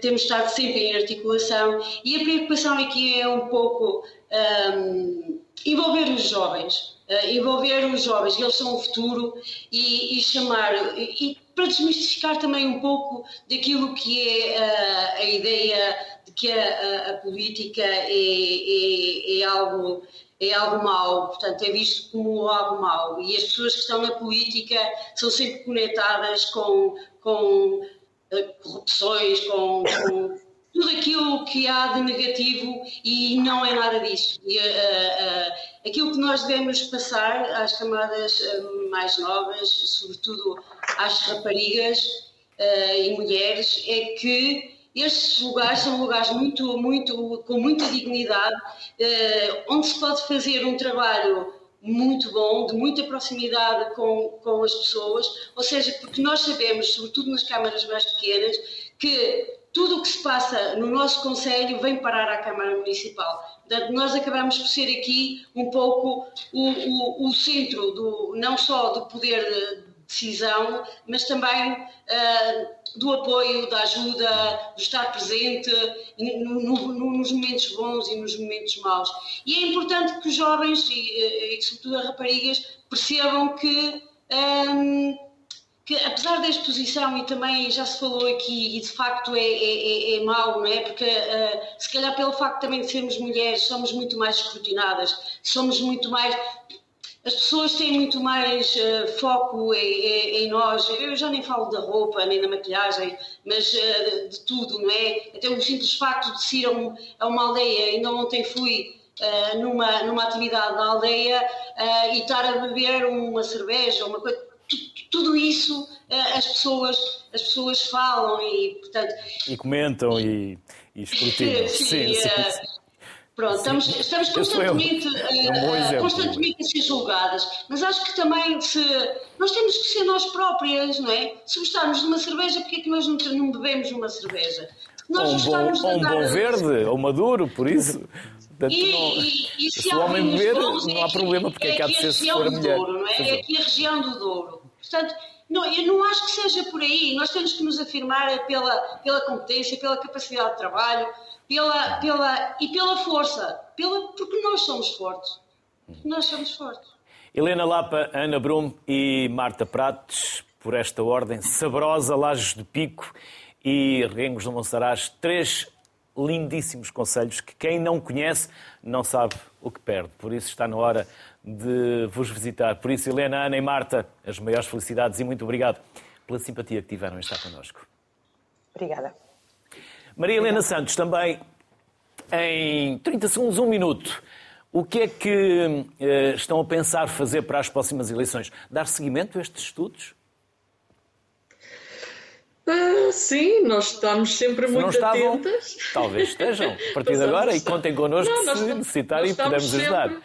temos estado sempre em articulação e a preocupação aqui é um pouco um, envolver os jovens, uh, envolver os jovens, eles são o futuro e, e chamar, e, para desmistificar também um pouco daquilo que é uh, a ideia de que a, a política é, é, é, algo é algo mau, portanto é visto como algo mau. E as pessoas que estão na política são sempre conectadas com, com uh, corrupções, com, com tudo aquilo que há de negativo e não é nada disso. E, uh, uh, aquilo que nós devemos passar às camadas uh, mais novas, sobretudo às raparigas e mulheres, é que estes lugares são lugares muito, muito, com muita dignidade, onde se pode fazer um trabalho muito bom, de muita proximidade com, com as pessoas, ou seja, porque nós sabemos, sobretudo nas câmaras mais pequenas, que o que se passa no nosso Conselho vem parar à Câmara Municipal. Portanto, nós acabamos por ser aqui um pouco o, o, o centro, do, não só do poder de decisão, mas também uh, do apoio, da ajuda, do estar presente no, no, nos momentos bons e nos momentos maus. E é importante que os jovens, e, e sobretudo as raparigas, percebam que. Um, ah, que apesar da exposição, e também já se falou aqui, e de facto é, é, é, é mau, não é? Porque uh, se calhar pelo facto também de sermos mulheres, somos muito mais escrutinadas, somos muito mais. As pessoas têm muito mais uh, foco em, em, em, nós. Eu já nem falo da roupa, nem da maquilhagem, mas uh, de tudo, não é? Até o simples facto de ir a, um, a uma aldeia, ainda ontem fui. Numa, numa atividade na aldeia e estar a beber uma cerveja, uma coisa, tudo isso eh, as pessoas, as pessoas falam e, portanto... E comentam e, e escrutinam. [LAUGHS] sim, sim, sim. Eh, pronto, estamos, estamos constantemente, é um constantemente a ser julgadas, mas acho que também se, nós temos que ser nós próprias, não é? Se gostarmos de uma cerveja, porquê é que nós não, não bebemos uma cerveja? Nós ou um bom, ou um bom verde, ou maduro, por isso. [LAUGHS] Portanto, e, não, e, e se, se o homem beber, não há problema, porque é, é que há de ser se for a mulher. Douro, não é? é aqui a região do Douro. Portanto, não, eu não acho que seja por aí. Nós temos que nos afirmar pela, pela competência, pela capacidade de trabalho, pela, pela, e pela força. Pela, porque nós somos fortes. Nós somos fortes. Helena Lapa, Ana Brum e Marta Prates, por esta ordem, Sabrosa, Lajes de Pico e Rengos do Monsaraz, três lindíssimos conselhos que quem não conhece não sabe o que perde. Por isso está na hora de vos visitar. Por isso, Helena, Ana e Marta, as maiores felicidades e muito obrigado pela simpatia que tiveram em estar connosco. Obrigada. Maria Helena Santos, também em 30 segundos, um minuto. O que é que eh, estão a pensar fazer para as próximas eleições? Dar seguimento a estes estudos? Ah, sim, nós estamos sempre se muito estavam, atentas. Talvez estejam, a partir de agora, [LAUGHS] e contem connosco não, se necessitarem e podemos ajudar.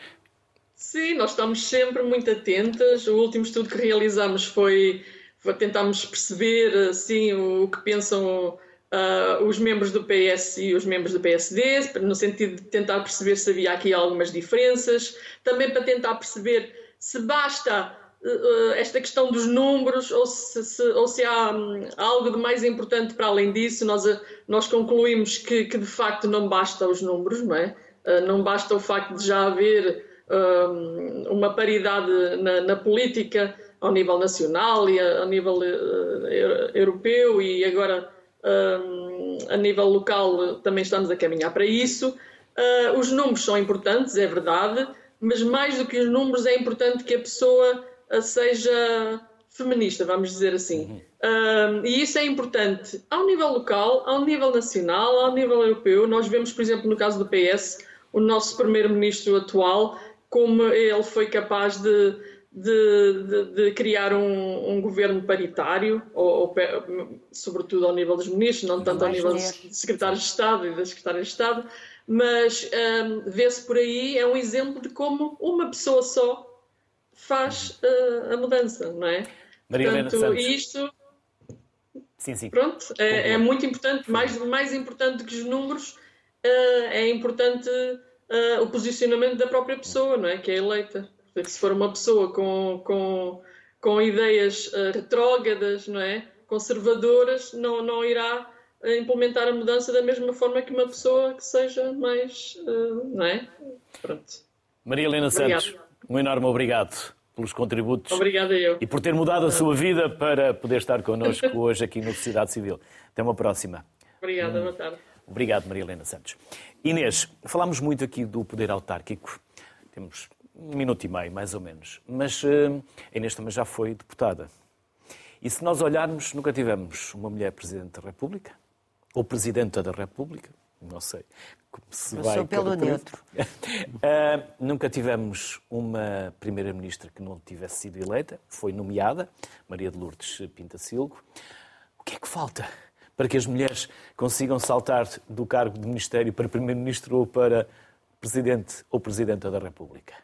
Sim, nós estamos sempre muito atentas. O último estudo que realizamos foi, foi tentámos perceber assim, o que pensam uh, os membros do PS e os membros do PSD, no sentido de tentar perceber se havia aqui algumas diferenças, também para tentar perceber se basta esta questão dos números ou se, se ou se há um, algo de mais importante para além disso. Nós, nós concluímos que, que de facto não basta os números, não é? Uh, não basta o facto de já haver uma paridade na, na, política ao nível nacional e ao nível uh, europeu e agora um, a nível local também estamos a caminhar para isso. Uh, os números são importantes, é verdade, mas mais do que os números é importante que a pessoa seja feminista, vamos dizer assim. Uhum. e isso é importante ao nível local, ao nível nacional, ao nível europeu. Nós vemos, por exemplo, no caso do PS, o nosso primeiro-ministro atual como ele foi capaz de, de, de, de criar um, um, governo paritário, ou, ou, sobretudo ao nível dos ministros, não tanto ao nível dos secretários de Estado e das secretárias de Estado, mas um, vê-se por aí, é um exemplo de como uma pessoa só faz uh, a mudança, não é? Maria Portanto, Santos. isto sim, sim. Pronto, é, é, muito importante, mais, mais importante que os números, uh, é importante uh, o posicionamento da própria pessoa, não é? Que é eleita. Porque se for uma pessoa com, com, com ideias uh, retrógradas, não é? conservadoras, não, não irá implementar a mudança da mesma forma que uma pessoa que seja mais. Não é? Pronto. Maria Helena. Santos, um enorme obrigado pelos contributos. Obrigada eu. E por ter mudado a sua vida para poder estar connosco [LAUGHS] hoje aqui na Sociedade Civil. Até uma próxima. Obrigada, boa tarde. Obrigado, Maria Helena Santos. Inês, falámos muito aqui do poder autárquico. Temos um minuto e meio, mais ou menos. Mas uh, a Inês também já foi deputada. E se nós olharmos, nunca tivemos uma mulher Presidente da República, ou Presidenta da República, não sei se Eu vai. Sou pelo neutro. uh, [LAUGHS] nunca tivemos uma Primeira-Ministra que não tivesse sido eleita, foi nomeada, Maria de Lourdes Pintacilgo. O que é que falta para que as mulheres consigam saltar do cargo de Ministério para Primeiro-Ministro ou para Presidente ou Presidenta da República?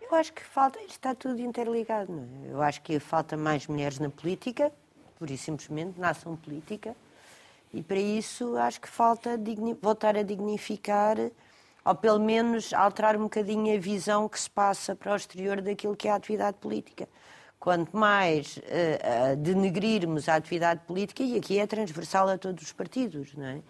Eu acho que falta, está tudo interligado. Não é? Eu acho que falta mais mulheres na política, por isso simplesmente, na ação política, e para isso acho que falta voltar a dignificar, ou pelo menos alterar um bocadinho a visão que se passa para o exterior daquilo que é a atividade política. Quanto mais uh, uh, denegrirmos a atividade política, e aqui é transversal a todos os partidos, não é?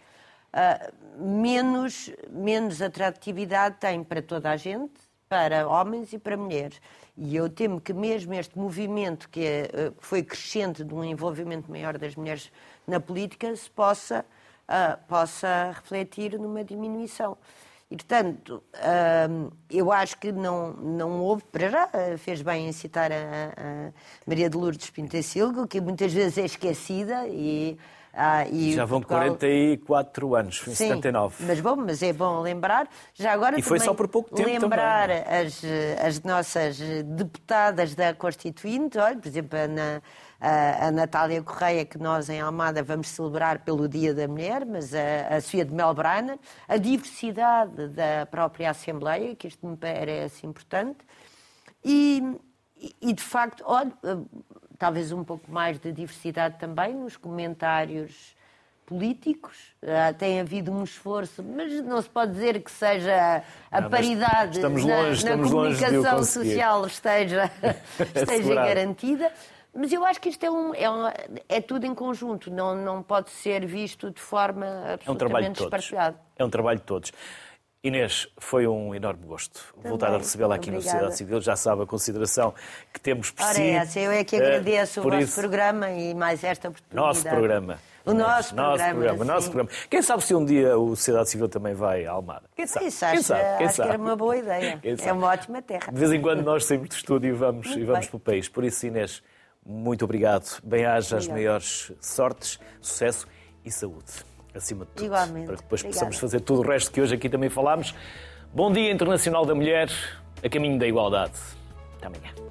Uh, menos, menos atratividade tem para toda a gente, para homens e para mulheres. E eu temo que mesmo este movimento que é, eh, foi crescente de um envolvimento maior das mulheres na política se possa, uh, possa refletir numa diminuição. E, portanto, uh, eu acho que não, não houve, para já, fez bem em citar a, a Maria de Lourdes Pintacilgo, que muitas vezes é esquecida e ah, Já vão Portugal... 44 anos, em Sim, 79. Mas bom, mas é bom lembrar. Já agora e foi só por pouco tempo lembrar também. As, as nossas deputadas da Constituinte, olha, por exemplo, a, a, Natália Correia, que nós em Almada vamos celebrar pelo Dia da Mulher, mas a, a Sofia de Melbrana, a diversidade da própria Assembleia, que isto me parece importante. E, e de facto, olha, talvez um pouco mais de diversidade também nos comentários políticos. Uh, tem havido um esforço, mas não se pode dizer que seja a não, paridade estamos longe, na, na comunicação social esteja, [LAUGHS] esteja garantida. Mas eu acho que isto é, um, é, um, é, tudo em conjunto, não, não pode ser visto de forma absolutamente é um É um trabalho de todos. Inês, foi um enorme gosto Também, voltar a recebê-la aqui obrigada. na Sociedade Civil. Já sabe a consideração que temos por Ora, si. Essa, eu é que agradeço uh, o vosso isso, programa e mais esta oportunidade. Nosso programa. O nosso, nosso programa. programa nosso programa. Quem sabe se um dia a Sociedade Civil também vai a Almada? Quem sabe? Isso, acho, Quem sabe? Quem acho sabe? que era uma boa ideia. [LAUGHS] é uma ótima terra. De vez em quando nós saímos do estúdio e vamos, e vamos para o país. Por isso, Inês, muito obrigado. Bem-aja as maiores sortes, sucesso e saúde. Acima de tudo. Igualmente. Para que depois Obrigada. possamos fazer tudo o resto que hoje aqui também falámos. Bom Dia Internacional da Mulher, a caminho da igualdade. Até amanhã.